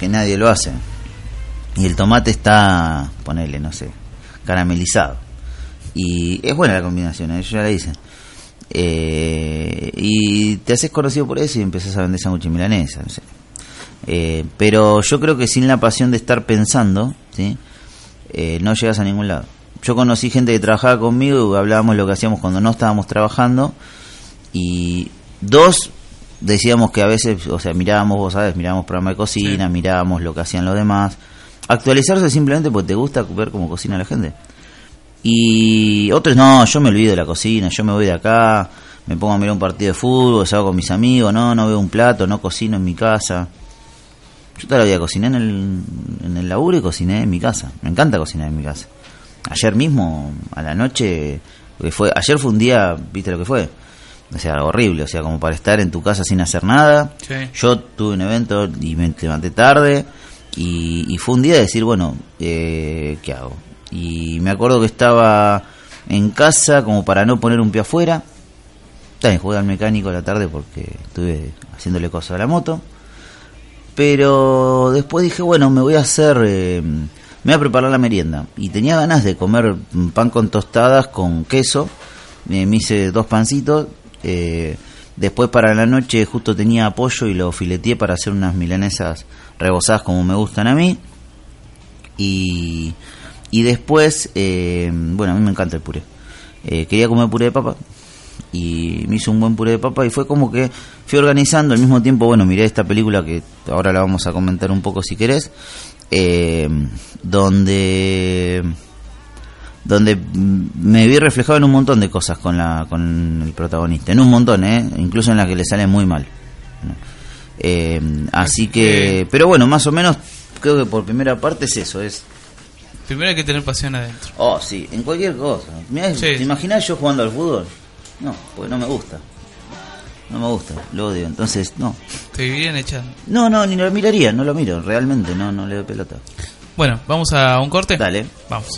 que nadie lo hace. Y el tomate está, ponele, no sé, caramelizado. Y es buena la combinación, ¿eh? yo ya la hice. Eh, y te haces conocido por eso y empezás a vender sándwiches milanesa. No sé. Eh, pero yo creo que sin la pasión de estar pensando, ¿sí? Eh, no llegas a ningún lado. Yo conocí gente que trabajaba conmigo y hablábamos de lo que hacíamos cuando no estábamos trabajando. Y dos, decíamos que a veces, o sea, mirábamos, vos sabes, mirábamos programa de cocina, mirábamos lo que hacían los demás. Actualizarse simplemente porque te gusta ver cómo cocina la gente. Y otros, no, yo me olvido de la cocina, yo me voy de acá, me pongo a mirar un partido de fútbol, salgo con mis amigos, no, no veo un plato, no cocino en mi casa. Yo toda la vida cociné en el, en el laburo y cociné en mi casa. Me encanta cocinar en mi casa. Ayer mismo, a la noche, que fue, ayer fue un día, viste lo que fue. O sea, horrible, o sea, como para estar en tu casa sin hacer nada. Sí. Yo tuve un evento y me levanté tarde y, y fue un día de decir, bueno, eh, ¿qué hago? Y me acuerdo que estaba en casa como para no poner un pie afuera. También jugué al mecánico a la tarde porque estuve haciéndole cosas a la moto. Pero después dije, bueno, me voy a hacer, eh, me voy a preparar la merienda. Y tenía ganas de comer pan con tostadas con queso. Eh, me hice dos pancitos. eh, después para la noche justo tenía pollo y lo fileteé para hacer unas milanesas rebozadas como me gustan a mí. Y, y después, bueno, a mí me encanta el puré. Quería comer puré de papa y me hizo un buen puré de papa y fue como que fui organizando al mismo tiempo, bueno, miré esta película que ahora la vamos a comentar un poco si querés, eh, donde donde me vi reflejado en un montón de cosas con la con el protagonista, en un montón, eh, incluso en la que le sale muy mal. Eh, así que, pero bueno, más o menos creo que por primera parte es eso, es Primero hay que tener pasión adentro. Oh, sí, en cualquier cosa. Mirá, Sí. ¿Te imaginas yo jugando al fútbol? No, porque no me gusta. No me gusta, lo odio. Entonces, no. Te vivirían echando. No, no, ni lo miraría, no lo miro. Realmente, no, no le doy pelota. Bueno, vamos a un corte. Dale. Vamos.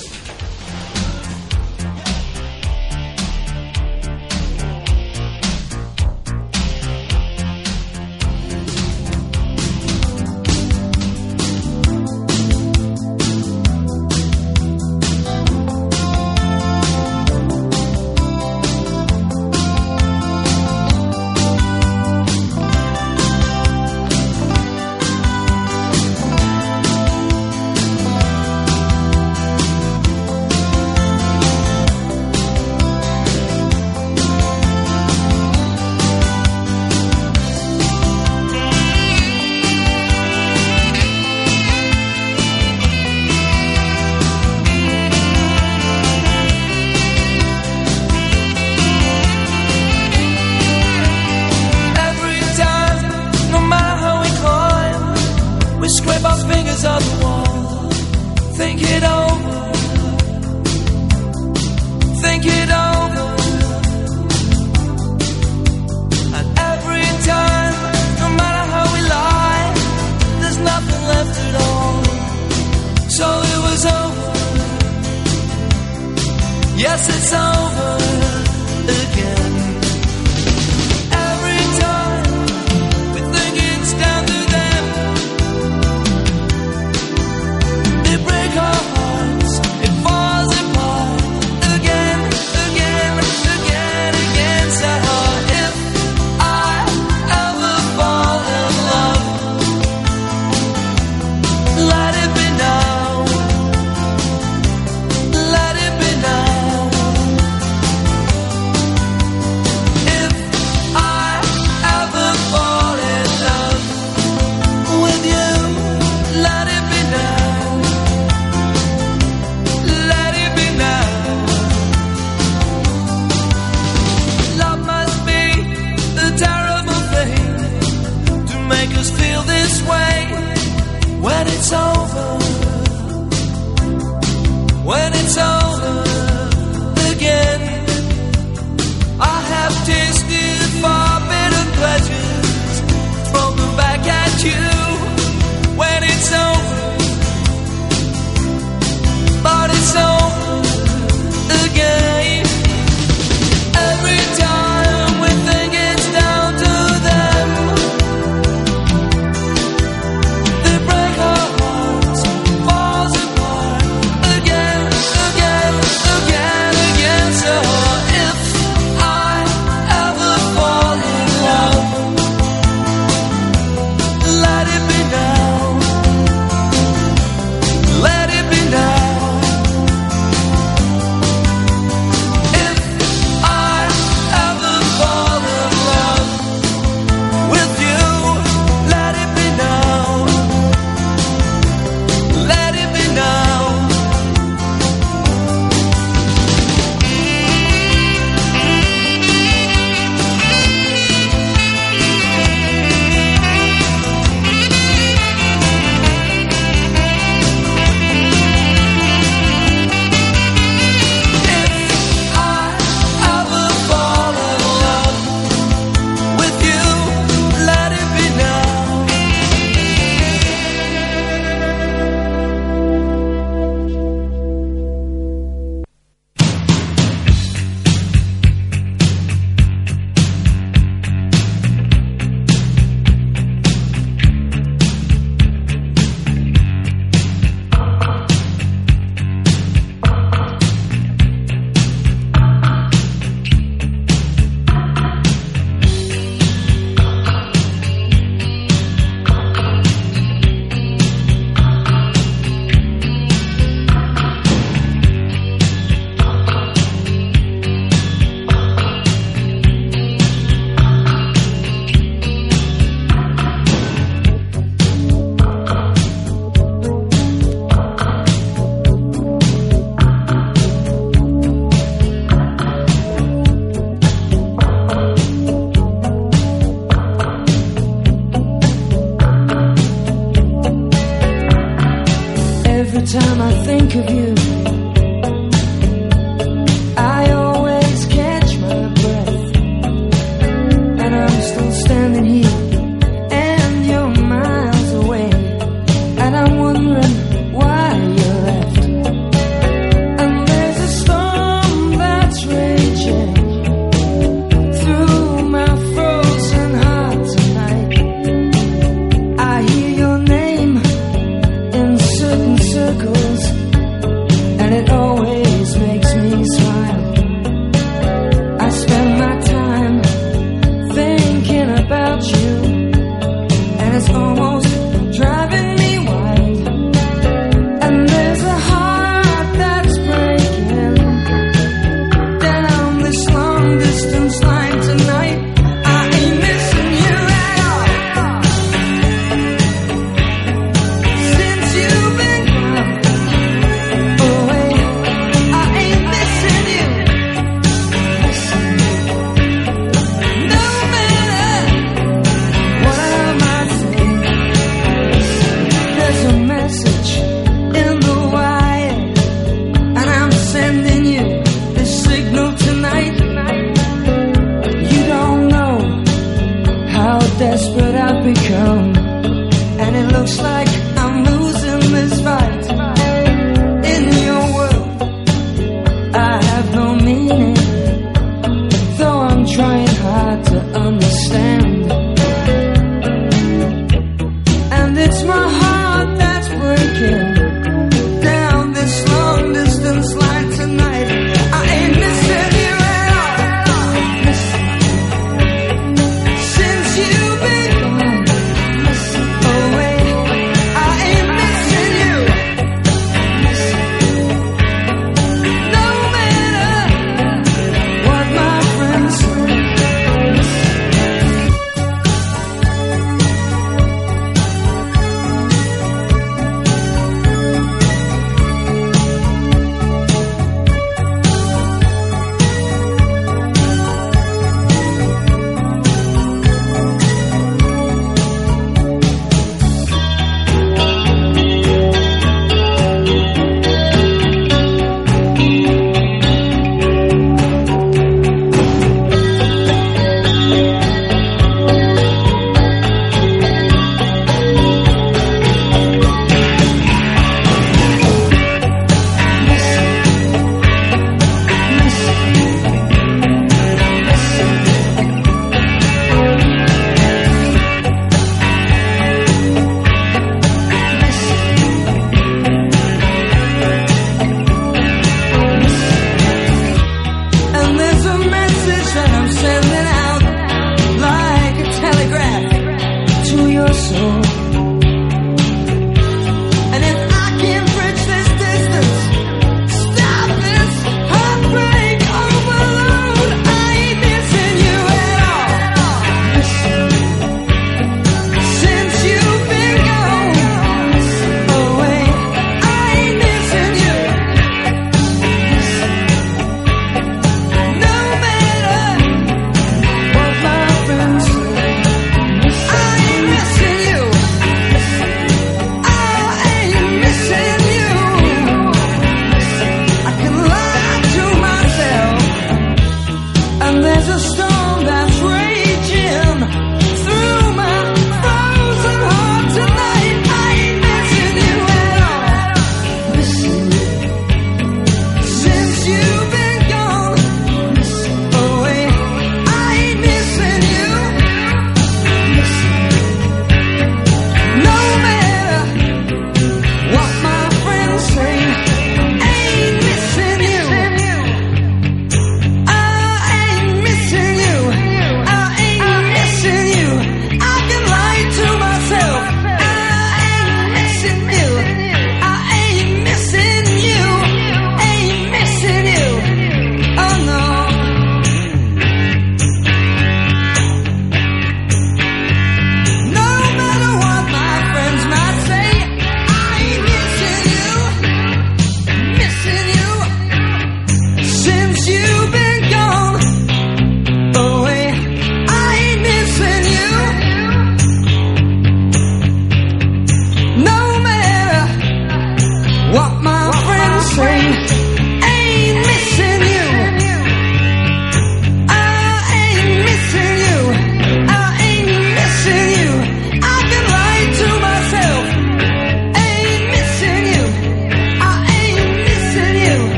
Think of you,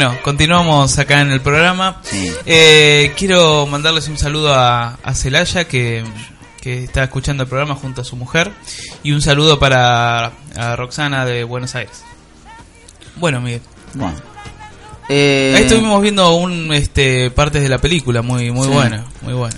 Bueno, continuamos acá en el programa. Sí. Eh, quiero mandarles un saludo a, a Celaya que, que está escuchando el programa junto a su mujer y un saludo para a Roxana de Buenos Aires. Bueno, Miguel. Bueno. Eh, Ahí estuvimos viendo un este partes de la película muy muy Sí. buena, muy buena.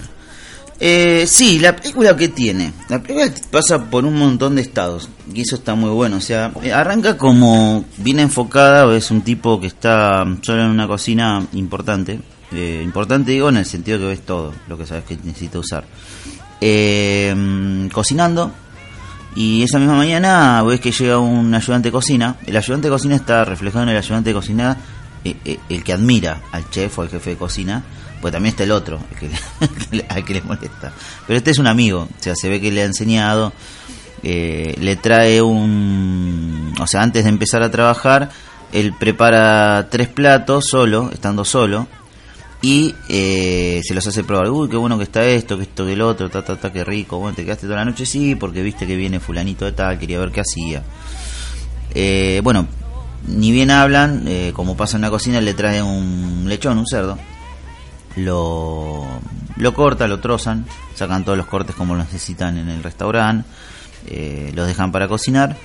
Eh, sí, la película que tiene. La película pasa por un montón de estados. Y eso está muy bueno. O sea, eh, arranca como bien enfocada. Es un tipo que está solo en una cocina importante. Eh, importante digo en el sentido que ves todo lo que sabes que necesita usar. Eh, cocinando. Y esa misma mañana ves que llega un ayudante de cocina. El ayudante de cocina está reflejado en el ayudante de cocina, eh, eh, el que admira al chef o al jefe de cocina. Pues también está el otro, el que, al que le molesta. Pero este es un amigo, o sea, se ve que le ha enseñado, eh, le trae un... O sea, antes de empezar a trabajar, él prepara tres platos solo, estando solo, y eh, se los hace probar. Uy, qué bueno que está esto, que esto, que el otro, ta, ta, ta, qué rico. Bueno, te quedaste toda la noche, sí, porque viste que viene fulanito de tal, quería ver qué hacía. Eh, bueno, ni bien hablan, eh, como pasa en la cocina, le trae un lechón, un cerdo. Lo, lo corta, lo trozan, sacan todos los cortes como los necesitan en el restaurante, eh, los dejan para cocinar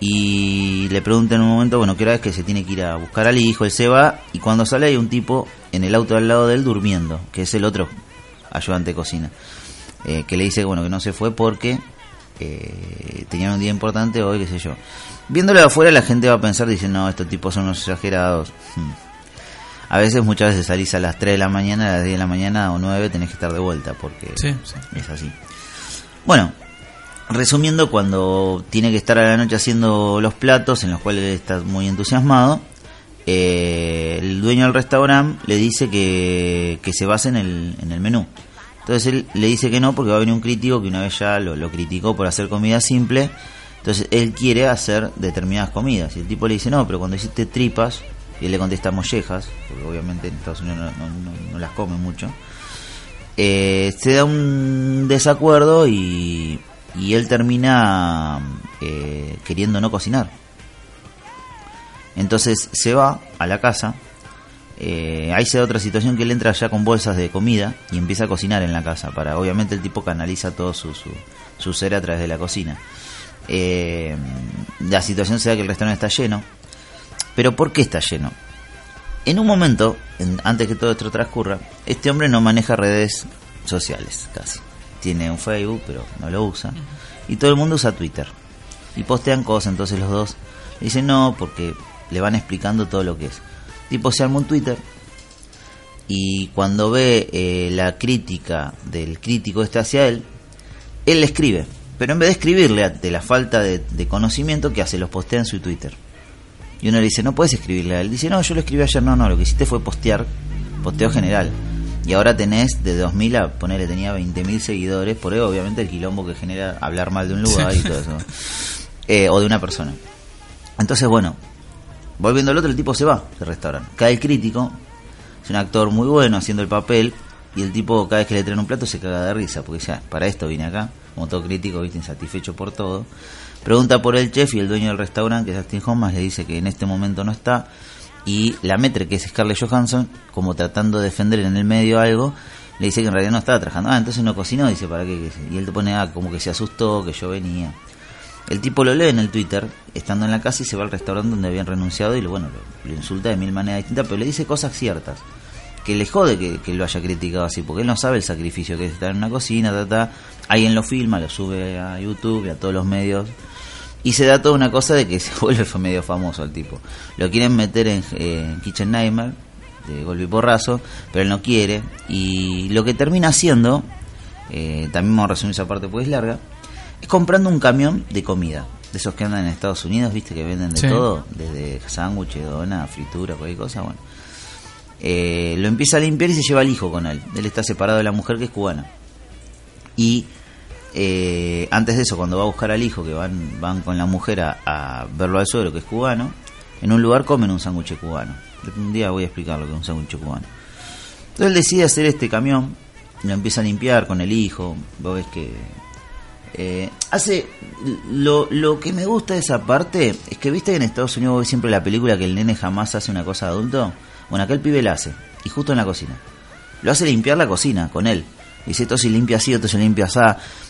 y le preguntan en un momento, bueno, qué hora es que se tiene que ir a buscar al hijo, él se va y cuando sale hay un tipo en el auto al lado de él durmiendo, que es el otro ayudante de cocina, eh, que le dice, bueno, que no se fue porque eh, tenían un día importante hoy, qué sé yo. Viéndolo de afuera la gente va a pensar, dice, no, estos tipos son unos exagerados. Hmm. A veces, muchas veces salís a las 3 de la mañana, a las 10 de la mañana o 9 tenés que estar de vuelta porque Sí, sí. es así. Bueno, resumiendo, cuando tiene que estar a la noche haciendo los platos, en los cuales él está muy entusiasmado, eh, el dueño del restaurante le dice que, que se base en el, en el menú. Entonces él le dice que no porque va a venir un crítico que una vez ya lo, lo criticó por hacer comida simple. Entonces él quiere hacer determinadas comidas. Y el tipo le dice, no, pero cuando hiciste tripas, y él le contesta mollejas, porque obviamente en Estados Unidos no, las comen mucho, eh, se da un desacuerdo y, y él termina eh, queriendo no cocinar. Entonces se va a la casa. eh, ahí se da otra situación que él entra ya con bolsas de comida y empieza a cocinar en la casa. Para obviamente el tipo canaliza todo su, su, su ser a través de la cocina. Eh, la situación se da que el restaurante está lleno. Pero ¿por qué está lleno? En un momento, en- antes que todo esto transcurra, este hombre no maneja redes sociales casi. Tiene un Facebook, pero no lo usa. Y todo el mundo usa Twitter. Y postean cosas, entonces los dos dicen no, porque le van explicando todo lo que es. Tipo se arma un Twitter y cuando ve eh, la crítica del crítico este hacia él, él le escribe. Pero en vez de escribirle de la falta de, de conocimiento que hace, los postea en su Twitter. Y uno le dice, no puedes escribirle a él. Dice, no, yo lo escribí ayer. No, no, lo que hiciste fue postear, posteo general. Y ahora tenés de 2000 a ponerle, tenía 20.000 seguidores. Por ahí, obviamente, el quilombo que genera hablar mal de un lugar y todo eso. Eh, o de una persona. Entonces, bueno, volviendo al otro, el tipo se va del restaurante. Cae el crítico, es un actor muy bueno haciendo el papel. Y el tipo, cada vez que le traen un plato, se caga de risa. Porque ya, para esto vine acá, como todo crítico, viste, insatisfecho por todo. Pregunta por el chef y el dueño del restaurante, que es Dustin Hoffman, le dice que en este momento no está. Y la metre, que es Scarlett Johansson, como tratando de defender en el medio algo, le dice que en realidad no estaba trabajando. Ah, entonces no cocinó, dice, ¿para qué? Y él te pone, ah, como que se asustó, que yo venía. El tipo lo lee en el Twitter, estando en la casa y se va al restaurante donde habían renunciado y lo, bueno, lo, insulta de mil maneras distintas, pero le dice cosas ciertas. Que le jode que, que lo haya criticado así, porque él no sabe el sacrificio que es estar en una cocina, ta, ta. Alguien lo filma, lo sube a YouTube y a todos los medios. Y se da toda una cosa de que se vuelve medio famoso el tipo. Lo quieren meter en, en Kitchen Nightmare, de golpe y porrazo, pero él no quiere. Y lo que termina haciendo, eh, también vamos a resumir esa parte porque es larga, es comprando un camión de comida. De esos que andan en Estados Unidos, viste, que venden de Sí. todo, desde sándwiches, dona, fritura, cualquier cosa, bueno. Eh, lo empieza a limpiar y se lleva al hijo con él. Él está separado de la mujer que es cubana. Y eh, antes de eso, cuando va a buscar al hijo, que van, van con la mujer a, verlo al suegro, que es cubano, en un lugar comen un sándwich cubano. Un día voy a explicar lo que es un sándwich cubano. Entonces él decide hacer este camión, lo empieza a limpiar con el hijo, vos ves que Eh, hace lo, lo que me gusta de esa parte es que viste que en Estados Unidos ves siempre la película que el nene jamás hace una cosa de adulto. Bueno, acá el pibe la hace, y justo en la cocina. Lo hace limpiar la cocina con él. Dice, esto se limpia así, esto se limpia así.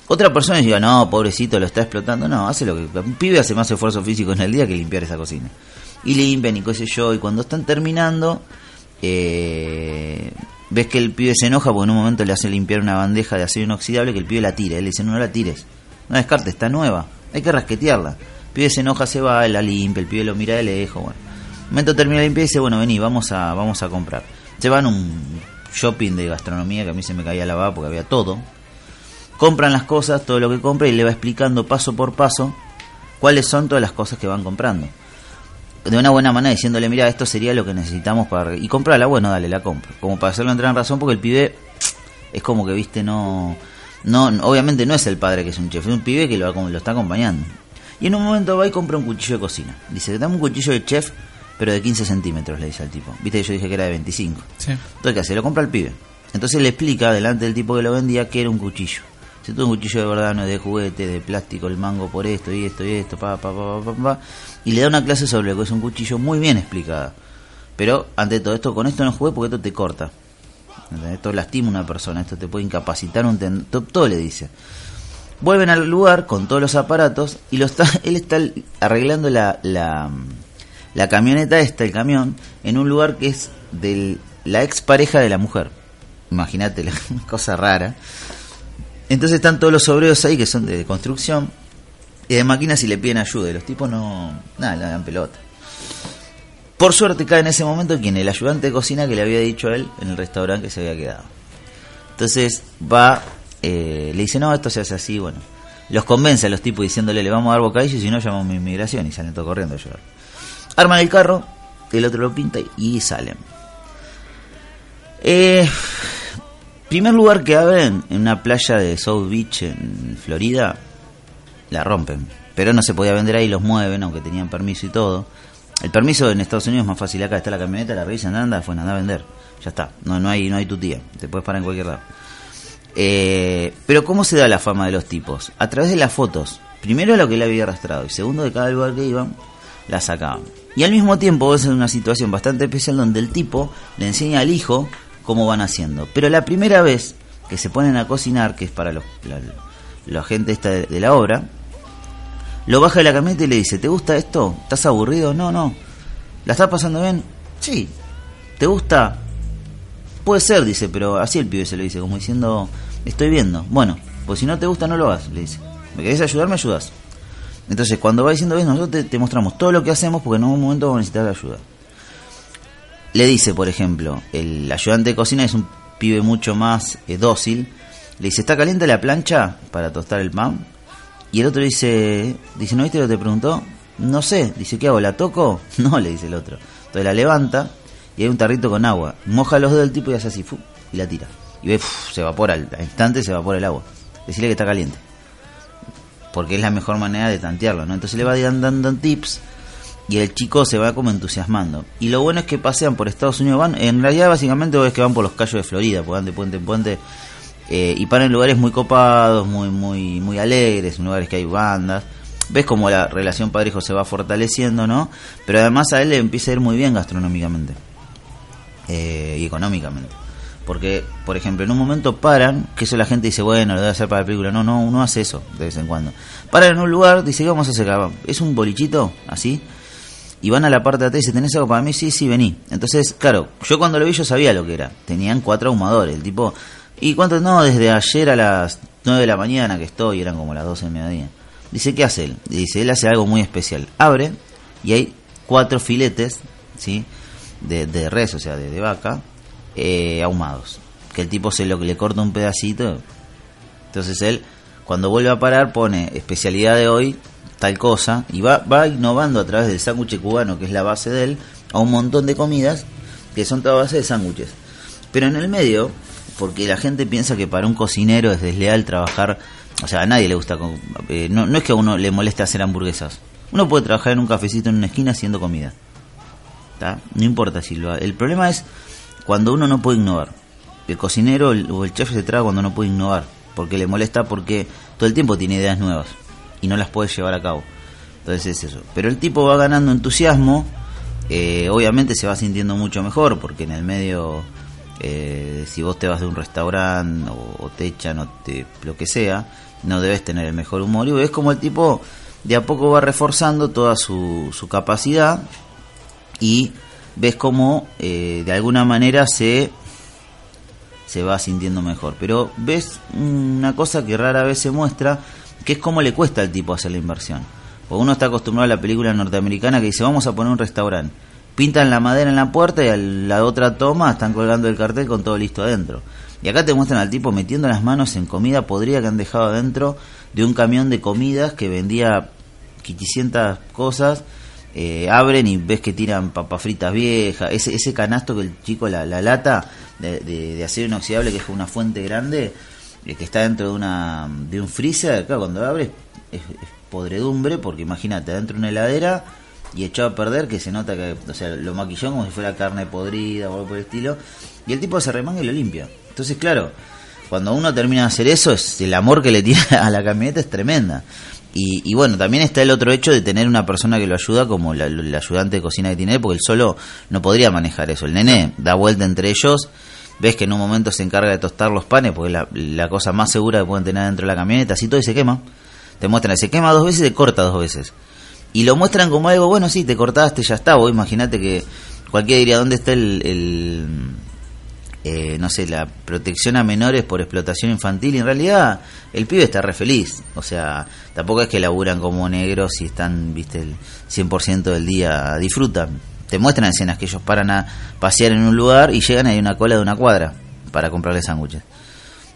Otra persona diga, no, pobrecito, lo está explotando. No, hace lo que. Un pibe hace más esfuerzo físico en el día que limpiar esa cocina. Y limpian y qué sé yo. Y cuando están terminando, eh, ves que el pibe se enoja porque en un momento le hace limpiar una bandeja de acero inoxidable que el pibe la tira. Él le dice, no, la tires. No descarte, está nueva. Hay que rasquetearla. El pibe se enoja, se va, la limpia, el pibe lo mira de lejos. Bueno. Momento termina la limpieza y dice, bueno, vení, vamos a, vamos a comprar. Se van a un shopping de gastronomía que a mí se me caía la baba porque había todo. Compran las cosas, todo lo que compra y le va explicando paso por paso cuáles son todas las cosas que van comprando. De una buena manera diciéndole, mira, esto sería lo que necesitamos para... Y comprarla, bueno, dale, la compra. Como para hacerlo entrar en razón porque el pibe es como que, viste, no... no obviamente no es el padre que es un chef, es un pibe que lo, lo está acompañando. Y en un momento va y compra un cuchillo de cocina. Dice, dame un cuchillo de chef, pero de 15 centímetros, le dice al tipo. Viste que yo dije que era de 25. Sí. Entonces, ¿qué hace? Lo compra el pibe. Entonces le explica delante del tipo que lo vendía que era un cuchillo. Si tú un cuchillo de verdad, no es de juguete, de plástico, el mango por esto y esto y esto, pa, pa, pa, pa, pa, pa. Y le da una clase sobre lo que es un cuchillo muy bien explicada. Pero, ante todo esto, con esto no juegues porque esto te corta. Esto lastima a una persona, esto te puede incapacitar un ten- to- todo le dice. Vuelven al lugar con todos los aparatos y lo está, él está arreglando la, la, la camioneta esta, el camión, en un lugar que es de la expareja de la mujer. Imagínate la cosa rara. Entonces están todos los obreros ahí que son de construcción y de máquinas y le piden ayuda. Y los tipos no. Nada, le dan pelota. Por suerte cae en ese momento quien el ayudante de cocina que le había dicho a él en el restaurante que se había quedado. Entonces va, eh, le dice, no, esto se hace así, bueno. Los convence a los tipos diciéndole, le vamos a dar bocadillo y si no llamamos a inmigración y salen todos corriendo a ayudar. Arman el carro, el otro lo pinta y salen. Eh, primer lugar que abren en una playa de South Beach en Florida, la rompen. Pero no se podía vender ahí, los mueven, aunque tenían permiso y todo. El permiso en Estados Unidos es más fácil acá, está la camioneta, la revisan, anda, fue anda a vender. Ya está, no, no hay no hay tu tía, te puedes parar en cualquier lado. Eh, pero ¿cómo se da la fama de los tipos? A través de las fotos. Primero lo que él había arrastrado y segundo de cada lugar que iban, la sacaban. Y al mismo tiempo es una situación bastante especial donde el tipo le enseña al hijo cómo van haciendo. Pero la primera vez que se ponen a cocinar, que es para los, la, gente esta de, de la obra, lo baja de la camioneta y le dice, ¿te gusta esto? ¿Estás aburrido? No, no. ¿La estás pasando bien? Sí. ¿Te gusta? Puede ser, dice, pero así el pibe se lo dice, como diciendo, estoy viendo. Bueno, pues si no te gusta no lo hagas, le dice. ¿Me querés ayudar? Me ayudas. Entonces, cuando va diciendo, ves, nosotros te, te mostramos todo lo que hacemos porque en algún momento vamos a necesitar ayuda. Le dice, por ejemplo, el ayudante de cocina es un pibe mucho más eh, dócil. Le dice, ¿está caliente la plancha para tostar el pan? Y el otro dice, dice, ¿no viste lo que te preguntó? No sé, dice, ¿qué hago? ¿La toco? No, le dice el otro. Entonces la levanta y hay un tarrito con agua. Moja los dedos del tipo y hace así, y la tira. Y ve, se evapora, al instante se evapora el agua. Decirle que está caliente. Porque es la mejor manera de tantearlo, ¿no? Entonces le va dan- dando tips y el chico se va como entusiasmando. Y lo bueno es que pasean por Estados Unidos, van, en realidad básicamente es que van por los callos de Florida, porque van de puente en puente eh, y paran en lugares muy copados, muy muy muy alegres, en lugares que hay bandas. Ves como la relación padre-hijo se va fortaleciendo, ¿no? Pero además a él le empieza a ir muy bien gastronómicamente eh, y económicamente. Porque, por ejemplo, en un momento paran, que eso la gente dice, bueno, lo debe hacer para la película. No, no, uno hace eso de vez en cuando. Paran en un lugar, dice, ¿qué vamos a hacer? Es un bolichito, así. Y van a la parte de atrás y dice, ¿tenés algo para mí? Sí, sí, vení. Entonces, claro, yo cuando lo vi yo sabía lo que era. Tenían cuatro ahumadores. El tipo, ¿y cuánto? No, desde ayer a las 9 de la mañana que estoy, eran como las 12 del mediodía. Dice, ¿qué hace él? Dice, él hace algo muy especial. Abre y hay cuatro filetes, ¿sí? De, de res, o sea, de, de vaca, eh, ahumados. Que el tipo se lo le corta un pedacito. Entonces él, cuando vuelve a parar, pone especialidad de hoy, tal cosa, y va, va innovando a través del sándwich cubano, que es la base de él, a un montón de comidas que son toda base de sándwiches. Pero en el medio, porque la gente piensa que para un cocinero es desleal trabajar, o sea, a nadie le gusta, eh, no, no es que a uno le moleste hacer hamburguesas. Uno puede trabajar en un cafecito en una esquina haciendo comida. No importa si lo El problema es cuando uno no puede innovar. El cocinero o el chef se traga cuando no puede innovar. porque le molesta porque todo el tiempo tiene ideas nuevas y no las puede llevar a cabo. Entonces es eso. Pero el tipo va ganando entusiasmo, eh, obviamente se va sintiendo mucho mejor porque en el medio, eh, si vos te vas de un restaurante o, o te echan o te, lo que sea, no debes tener el mejor humor y ves como el tipo de a poco va reforzando toda su, su capacidad y ves como eh, de alguna manera se se va sintiendo mejor. Pero ves una cosa que rara vez se muestra, que es cómo le cuesta al tipo hacer la inversión. Porque uno está acostumbrado a la película norteamericana que dice, vamos a poner un restaurante. Pintan la madera en la puerta y a la otra toma están colgando el cartel con todo listo adentro. Y acá te muestran al tipo metiendo las manos en comida podrida que han dejado adentro de un camión de comidas que vendía 500 cosas. Eh, abren y ves que tiran papas fritas viejas. Ese, ese canasto que el chico, la, la lata de, de- de acero inoxidable, que es una fuente grande, que está dentro de, una, de un freezer, acá cuando abres es, podredumbre, porque imagínate, adentro de una heladera y echado a perder, que se nota que, o sea, lo maquilló como si fuera carne podrida o algo por el estilo, y el tipo se remanga y lo limpia. Entonces, claro, cuando uno termina de hacer eso, es el amor que le tiene a la camioneta es tremenda. Y, y bueno, también está el otro hecho de tener una persona que lo ayuda, como la, la ayudante de cocina que tiene porque él solo no podría manejar eso. El nene da vuelta entre ellos, ves que en un momento se encarga de tostar los panes, porque es la, cosa más segura que pueden tener dentro de la camioneta, así todo y se quema. Te muestran, se quema dos veces y se corta dos veces. Y lo muestran como algo, bueno, sí, te cortaste, ya está. Vos imagínate que cualquiera diría, ¿dónde está el, el, eh, no sé, la protección a menores por explotación infantil? Y en realidad el pibe está re feliz. O sea, tampoco es que laburan como negros y están, viste, el 100% del día disfrutan. Te muestran escenas que ellos paran a pasear en un lugar y llegan y hay una cola de una cuadra para comprarle sándwiches.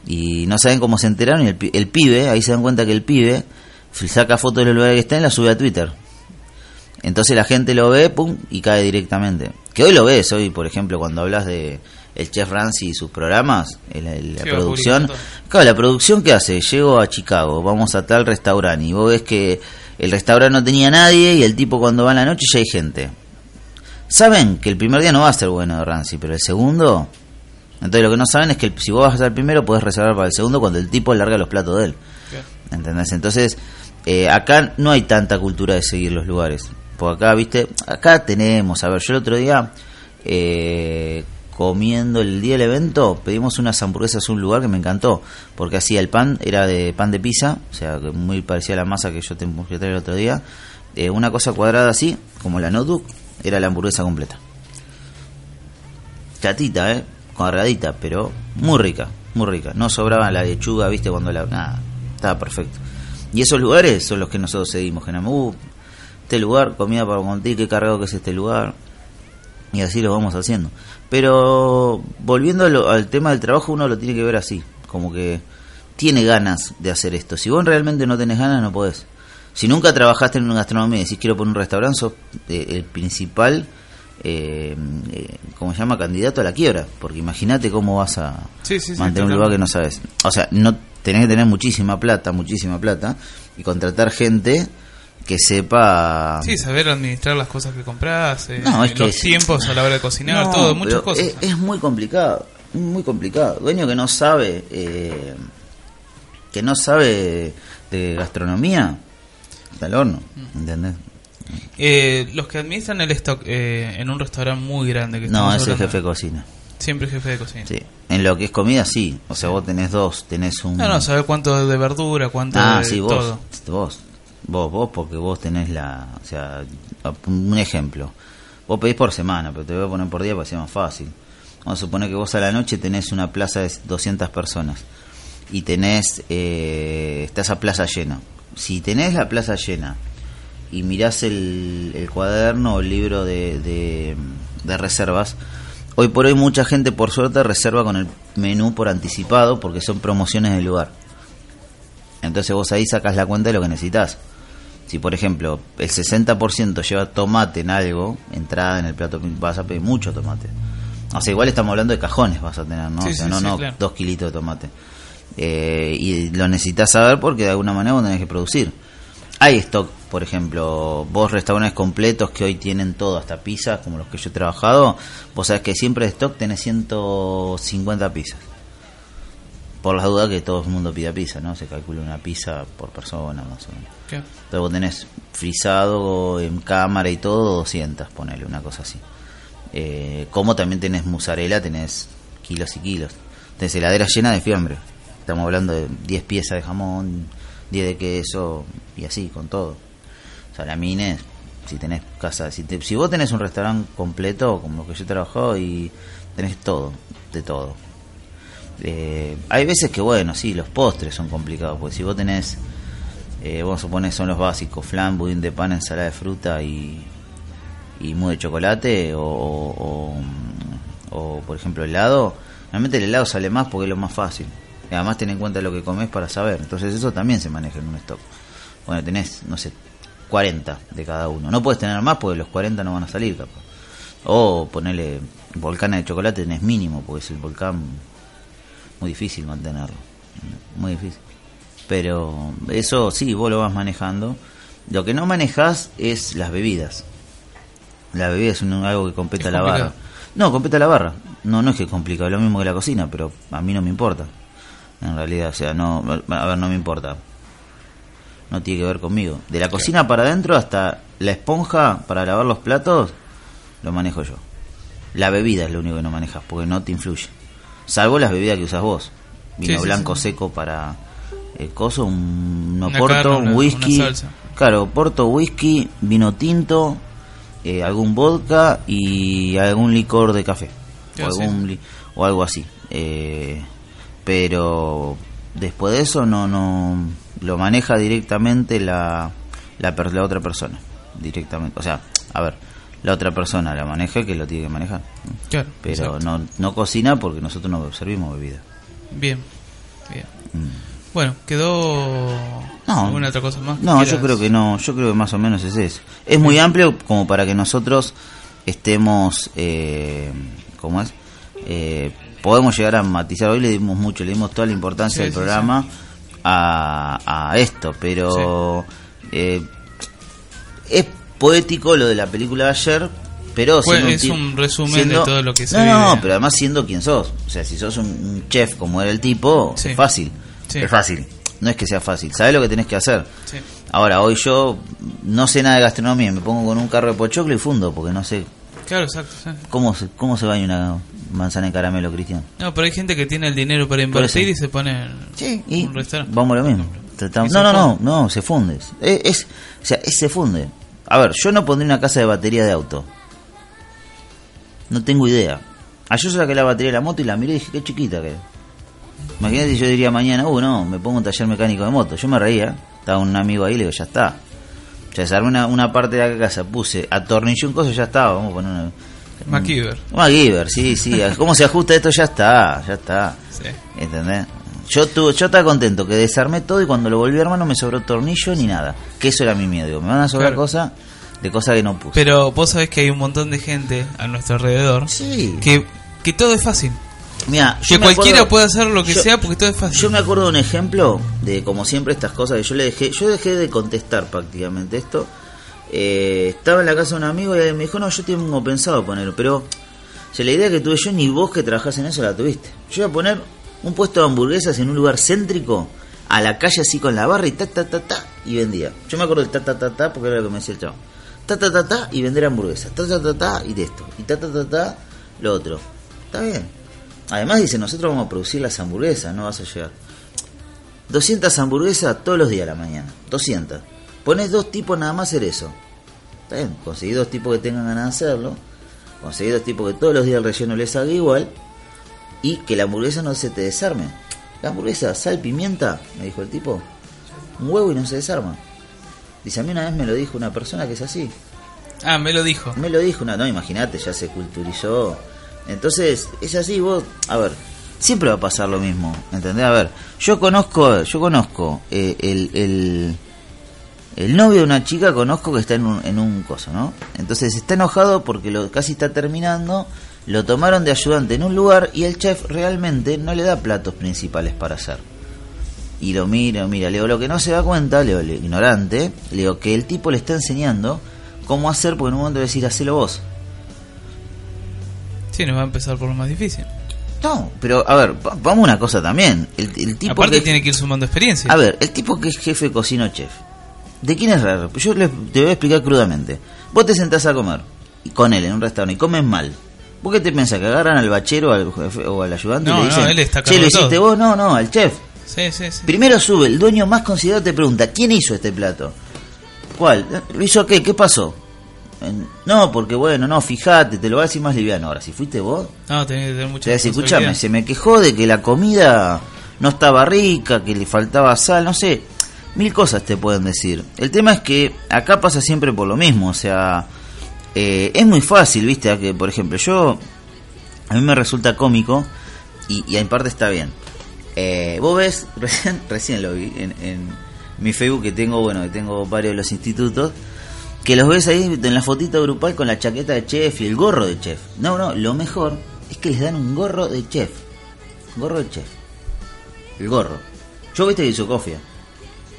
Y no saben cómo se enteraron y el, el pibe, ahí se dan cuenta que el pibe saca fotos de los lugares que está y la sube a Twitter. Entonces la gente lo ve, pum, y cae directamente. Que hoy lo ves, hoy por ejemplo cuando hablas de el chef Ramsay y sus programas, el- el- la Sí, producción, claro, la producción que hace, llego a Chicago, vamos a tal restaurante y vos ves que el restaurante no tenía nadie y el tipo cuando va en la noche ya hay gente. Saben que el primer día no va a ser bueno de Ramsay, pero el segundo, entonces lo que no saben es que si vos vas a ser el primero podés reservar para el segundo cuando el tipo larga los platos de él. ¿Entendés? Entonces, eh, acá no hay tanta cultura de seguir los lugares. Porque acá, viste, acá tenemos, a ver, yo el otro día, eh, comiendo el día del evento, pedimos unas hamburguesas a un lugar que me encantó. Porque hacía el pan, era de pan de pizza, o sea, que muy parecía a la masa que yo te mostré el otro día. Eh, una cosa cuadrada así, como la notebook, era la hamburguesa completa. Chatita, ¿eh? Cuadradita, pero muy rica, muy rica. No sobraba la lechuga, viste, cuando la... Nada, estaba perfecto. Y esos lugares son los que nosotros seguimos, generamos, uh, este lugar, comida para contar, qué cargado que es este lugar. Y así lo vamos haciendo. Pero volviendo a lo- al tema del trabajo, uno lo tiene que ver así, como que tiene ganas de hacer esto. Si vos realmente no tenés ganas, no podés. Si nunca trabajaste en una gastronomía y decís quiero poner un restaurante, sos eh, el principal, eh, eh, ¿cómo se llama? Candidato a la quiebra. Porque imagínate cómo vas a Sí, sí, sí, mantener un lugar que no sabes. O sea, no tenés que tener muchísima plata, muchísima plata, y contratar gente que sepa... Sí, saber administrar las cosas que compras, eh, No, es que los tiempos a la hora de cocinar, No, todo, muchas cosas. Es, es muy complicado, muy complicado. Dueño que no sabe, eh, que no sabe de gastronomía, al horno. ¿entendés? Eh, los que administran el stock eh, en un restaurante muy grande que No, es el jefe de cocina. Siempre jefe de cocina. Sí. En lo que es comida, sí. O sea, vos tenés dos, tenés un... No, no, saber cuánto de verdura, cuánto Ah, de sí, vos, todo. vos, vos, vos, porque vos tenés la, o sea, un ejemplo. Vos pedís por semana, pero te voy a poner por día para que sea más fácil. Vamos a suponer que vos a la noche tenés una plaza de 200 personas y tenés, eh, está esa plaza llena. Si tenés la plaza llena y mirás el, el cuaderno o el libro de, de, de reservas, hoy por hoy mucha gente por suerte reserva con el menú por anticipado porque son promociones del lugar. Entonces vos ahí sacas la cuenta de lo que necesitas. Si por ejemplo el 60% lleva tomate en algo, entrada en el plato, vas a pedir mucho tomate. O sea, igual estamos hablando de cajones vas a tener, ¿no? Sí, o sea, sí, no, sí, no, claro. dos kilitos de tomate. Eh, y lo necesitas saber porque de alguna manera vos tenés que producir. Hay stock, por ejemplo, vos restaurantes completos que hoy tienen todo, hasta pizzas, como los que yo he trabajado, vos sabés que siempre de stock tenés 150 pizzas. Por las dudas que todo el mundo pida pizza, ¿no? Se calcula una pizza por persona más o menos. Claro. Entonces vos tenés frisado en cámara y todo, 200, ponele, una cosa así. Eh, como también tenés mozzarella, tenés kilos y kilos. Tenés heladera llena de fiambre. Estamos hablando de 10 piezas de jamón, 10 de queso y así, con todo. Salamines, si tenés casa, si, si vos tenés un restaurante completo, como lo que yo he trabajado, y tenés todo, de todo. Eh, hay veces que, bueno, sí, los postres son complicados, porque si vos tenés, eh, vos suponés son los básicos, flan, budín de pan, ensalada de fruta y, y mousse de chocolate, o, o, por ejemplo helado, realmente el helado sale más porque es lo más fácil. Y además ten en cuenta lo que comes para saber. Entonces eso también se maneja en un stock. Bueno, tenés, no sé, 40 de cada uno. No puedes tener más porque los 40 no van a salir, capaz. O ponerle volcán de chocolate tenés mínimo, porque es el volcán muy difícil mantenerlo. Muy difícil. Pero eso sí, vos lo vas manejando. Lo que no manejas es las bebidas. La bebida es un- algo que compete a la barra. No, compete a la barra. No, no es que es complicado, lo mismo que la cocina, pero a mí no me importa. En realidad, o sea, no, a ver, no me importa. No tiene que ver conmigo. De la cocina para adentro hasta la esponja para lavar los platos, lo manejo yo. La bebida es lo único que no manejas, porque no te influye. Salvo las bebidas que usas vos. Vino Sí, sí, blanco sí. seco para el coso, un un Una porto, carne, un whisky. Claro, porto, whisky, vino tinto, eh, algún vodka y algún licor de café. O, algún li- o algo así. Eh, pero después de eso no no lo maneja directamente la, la, la otra persona. Directamente. O sea, a ver, la otra persona la maneja que lo tiene que manejar. Claro, Pero exacto. no, no cocina porque nosotros no servimos bebida. Bien, bien. Mm. Bueno, ¿quedó No. alguna otra cosa más? No, yo creo que no, yo creo que más o menos es eso. Es muy amplio como para que nosotros estemos, eh, ¿cómo es? Eh, podemos llegar a matizar. Hoy le dimos mucho, le dimos toda la importancia Sí, del sí, programa A, a esto, pero eh, es poético lo de la película de ayer, pero Pues es un resumen siendo- de todo lo que se no, no, vive. pero además siendo quien sos. O sea, si sos un, un chef como era el tipo, es fácil. Es fácil. No es que sea fácil. Sabes lo que tenés que hacer. Ahora, hoy yo no sé nada de gastronomía, me pongo con un carro de pochoclo y fundo, porque no sé Claro, exacto. sí. cómo se, cómo se baña una manzana en caramelo, Cristian. No, pero hay gente que tiene el dinero para invertir y se pone en Sí, y un restaurante. vamos a lo mismo. Tratamos- No, no, no, no, se funde. Es, es- o sea, es- se funde. A ver, yo no pondría una casa de batería de auto. No tengo idea. Ayer saqué la batería de la moto y la miré y dije, qué chiquita que es. Imagínate si yo diría mañana, uh, no, me pongo un taller mecánico de moto. Yo me reía, estaba un amigo ahí y le digo, ya está. Desarmé una, una parte de la casa, puse, atornillé un coso, ya está, vamos a poner una... MacGyver. MacGyver, sí, sí. ¿Cómo se ajusta esto? Ya está, ya está. Sí. ¿Entendés? Yo, tu, yo estaba contento que desarmé todo y cuando lo volví a armar no me sobró tornillo ni nada. Que eso era mi miedo. Digo, me van a sobrar Claro. cosas de cosas que no puse. Pero vos sabés que hay un montón de gente a nuestro alrededor sí. que, que todo es fácil. Mira, Que cualquiera puede hacer lo que yo- sea porque todo es fácil. Yo me acuerdo de un ejemplo de como siempre estas cosas que yo le dejé, yo dejé de contestar prácticamente esto. Eh, estaba en la casa de un amigo y me dijo, no, yo tengo pensado poner, pero o sea, la idea que tuve yo ni vos que trabajás en eso la tuviste. Yo iba a poner un puesto de hamburguesas en un lugar céntrico, a la calle así con la barra y ta ta ta ta y vendía. Yo me acuerdo del ta ta ta ta porque era lo que me decía el chavo. Ta ta ta ta y vender hamburguesas. Ta ta ta ta y de esto. Y ta ta ta ta lo otro. Está bien. Además dice, nosotros vamos a producir las hamburguesas, no vas a llegar. 200 hamburguesas todos los días a la mañana. 200. Pones dos tipos nada más hacer eso. Está bien, conseguí dos tipos que tengan ganas de hacerlo. Conseguí dos tipos que todos los días el relleno les haga igual. Y que la hamburguesa no se te desarme. La hamburguesa, sal, pimienta, me dijo el tipo. Un huevo y no se desarma. Dice, a mí una vez me lo dijo una persona que es así. Ah, me lo dijo. Me lo dijo una, no, imagínate, ya se culturizó. Entonces, es así, vos, a ver, siempre va a pasar lo mismo, ¿entendés? A ver, yo conozco, yo conozco eh, el, el, el novio de una chica, conozco que está en un, en un coso, ¿no? Entonces está enojado porque lo casi está terminando, lo tomaron de ayudante en un lugar y el chef realmente no le da platos principales para hacer. Y lo mira, mira, le digo, lo que no se da cuenta, le digo, ignorante, le digo que el tipo le está enseñando cómo hacer, porque en un momento a decir, hacelo vos. Sí, nos va a empezar por lo más difícil. No, pero a ver, va- vamos a una cosa también. El, el tipo Aparte que, tiene que ir sumando experiencia. A ver, el tipo que es jefe de cocina o chef. ¿De quién es raro? Yo les- te voy a explicar crudamente. Vos te sentás a comer y con él en un restaurante y comes mal. ¿Vos qué te pensás? ¿Que agarran al bachero al jefe, o al ayudante No, y le no, dicen, él está che, ¿lo de todo". hiciste vos? No, no, al chef. Sí, sí, sí. Primero sube, el dueño más considerado te pregunta, ¿quién hizo este plato? ¿Cuál? ¿Lo hizo qué? ¿Qué pasó? En- No, porque bueno, no, fíjate, te lo va a decir más liviano. Ahora, si fuiste vos, No, tenés que tener mucha responsabilidad. se me quejó de que la comida no estaba rica, que le faltaba sal, no sé, mil cosas te pueden decir. El tema es que acá pasa siempre por lo mismo, o sea, eh, es muy fácil, viste, a que por ejemplo yo, a mí me resulta cómico y, y en parte está bien. Eh, vos ves, recién, recién lo vi en, en mi Facebook que tengo, bueno, que tengo varios de los institutos, que los ves ahí en la fotito grupal con la chaqueta de chef y el gorro de chef. No, no, lo mejor es que les dan un gorro de chef. Gorro de chef. El gorro. Yo viste que hizo cofia.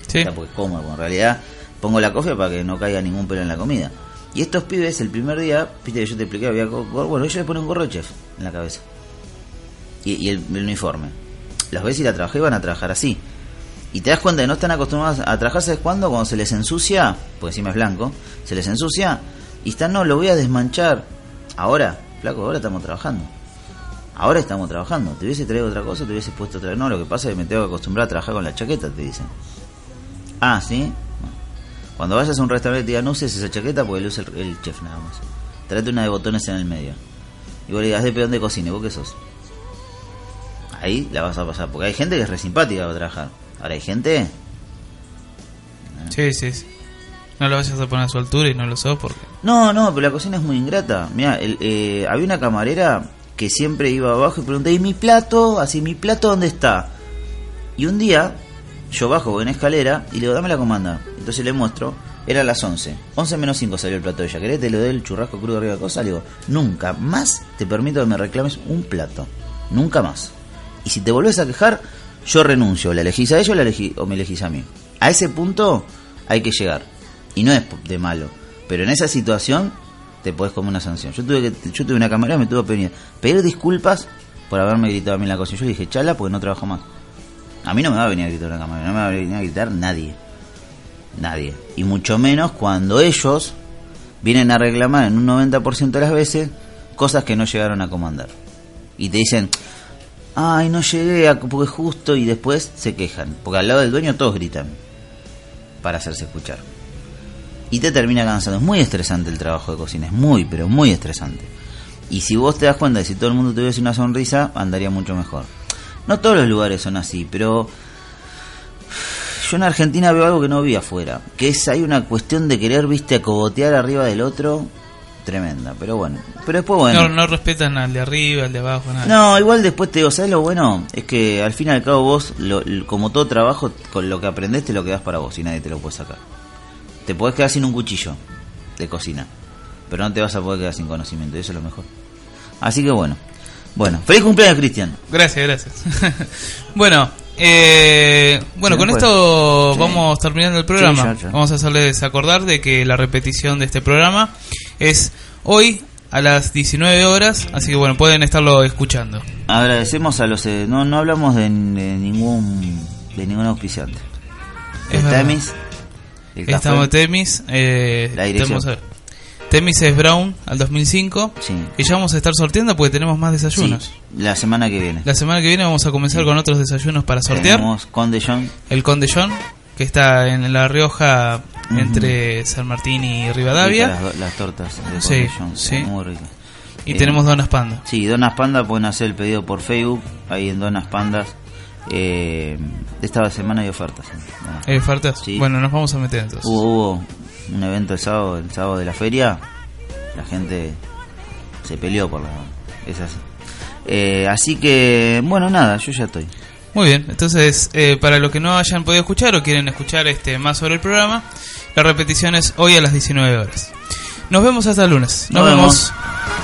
Sí. O sea, porque es cómodo, en realidad pongo la cofia para que no caiga ningún pelo en la comida. Y estos pibes, el primer día, viste que yo te expliqué, había go- gorro, bueno, ellos le ponen un gorro de chef en la cabeza. Y, y el, el uniforme. Los ves y la trabajé y van a trabajar así. Y te das cuenta que no están acostumbrados a trabajar, ¿sabes cuándo? Cuando se les ensucia, porque encima es blanco, se les ensucia y están, no, lo voy a desmanchar. Ahora, flaco, ahora estamos trabajando. Ahora estamos trabajando. Te hubiese traído otra cosa, te hubiese puesto otra. No, lo que pasa es que me tengo que acostumbrar a trabajar con la chaqueta, te dicen. Ah, ¿sí? Cuando vayas a un restaurante te digan, no uses esa chaqueta porque lo usa el, el chef nada más. Trate una de botones en el medio. Y vos le digas, de peón de cocina, ¿vos qué sos? Ahí la vas a pasar. Porque hay gente que es re simpática para trabajar. Ahora hay gente... Sí, sí, sí. No lo vayas a poner a su altura y no lo sos porque... No, no, pero la cocina es muy ingrata. Mira, había una camarera que siempre iba abajo y preguntaba, ¿y mi plato? Así, ¿mi plato dónde está? Y un día, yo bajo en escalera y le digo, dame la comanda. Entonces le muestro, era las 11. 11 menos 5 salió el plato de ella. ¿Querés te lo doy el churrasco crudo arriba de cosa? Le digo, nunca más te permito que me reclames un plato. Nunca más. Y si te volvés a quejar, yo renuncio. ¿La elegís a ella o, la elegí- o me elegís a mí? A ese punto hay que llegar. Y no es de malo. Pero en esa situación te podés comer una sanción. Yo tuve que, yo tuve una cámara me tuve que pedir, disculpas por haberme gritado a mí la cocina. Yo dije, chala, porque no trabajo más. A mí no me va a venir a gritar una cámara, no me va a venir a gritar nadie. Nadie. Y mucho menos cuando ellos vienen a reclamar en un 90% de las veces cosas que no llegaron a comandar. Y te dicen, ay, no llegué a, porque justo, y después se quejan. Porque al lado del dueño todos gritan para hacerse escuchar. Y te termina cansando. Es muy estresante el trabajo de cocina, es muy, pero muy estresante. Y si vos te das cuenta de si todo el mundo tuviese una sonrisa, andaría mucho mejor. No todos los lugares son así, pero yo en Argentina veo algo que no vi afuera, que es hay una cuestión de querer, viste, acogotear arriba del otro, tremenda, pero bueno. Pero después bueno. No, no respetan al de arriba, al de abajo, nada. No, igual después te digo, ¿sabes lo bueno? Es que al fin y al cabo vos, lo- como todo trabajo, con lo que aprendés te lo quedás para vos y nadie te lo puede sacar. Te podés quedar sin un cuchillo de cocina, pero no te vas a poder quedar sin conocimiento, y eso es lo mejor. Así que bueno. Bueno, feliz cumpleaños, Cristian. Gracias, gracias. bueno, eh, bueno, con no esto Sí. vamos terminando el programa. Sí, ya, ya. Vamos a hacerles acordar de que la repetición de este programa es hoy a las 19 horas, así que bueno, pueden estarlo escuchando. Agradecemos a los... eh, no, no hablamos de, de ningún de ningún auspiciante. Es El verdad. Temis, el café. Estamos Temis, eh, La dirección. tenemos a ver. Temis es Brown al 2005, Sí. que ya vamos a estar sorteando porque tenemos más desayunos. Sí, la semana que viene. La semana que viene vamos a comenzar con otros desayunos para sortear. Tenemos Conde John. El Conde John, que está en La Rioja entre San Martín y Rivadavia. Las, las tortas de Sí, John, sí. Muy ricas. Y Eh, tenemos Donas Panda. Sí, Donas Panda pueden hacer el pedido por Facebook, ahí en Donas Pandas. Eh, esta semana hay ofertas. ¿eh? ¿Hay ofertas? Sí. Bueno, nos vamos a meter entonces. Hubo, hubo un evento el sábado, el sábado de la feria, la gente se peleó por la... Es así. Eh, así que, bueno, nada, yo ya estoy. Muy bien, entonces, eh, para los que no hayan podido escuchar o quieren escuchar este más sobre el programa, la repetición es hoy a las 19 horas. Nos vemos hasta el lunes. Nos, Nos vemos. vemos.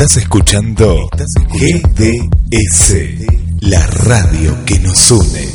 Estás escuchando GDS, la radio que nos une.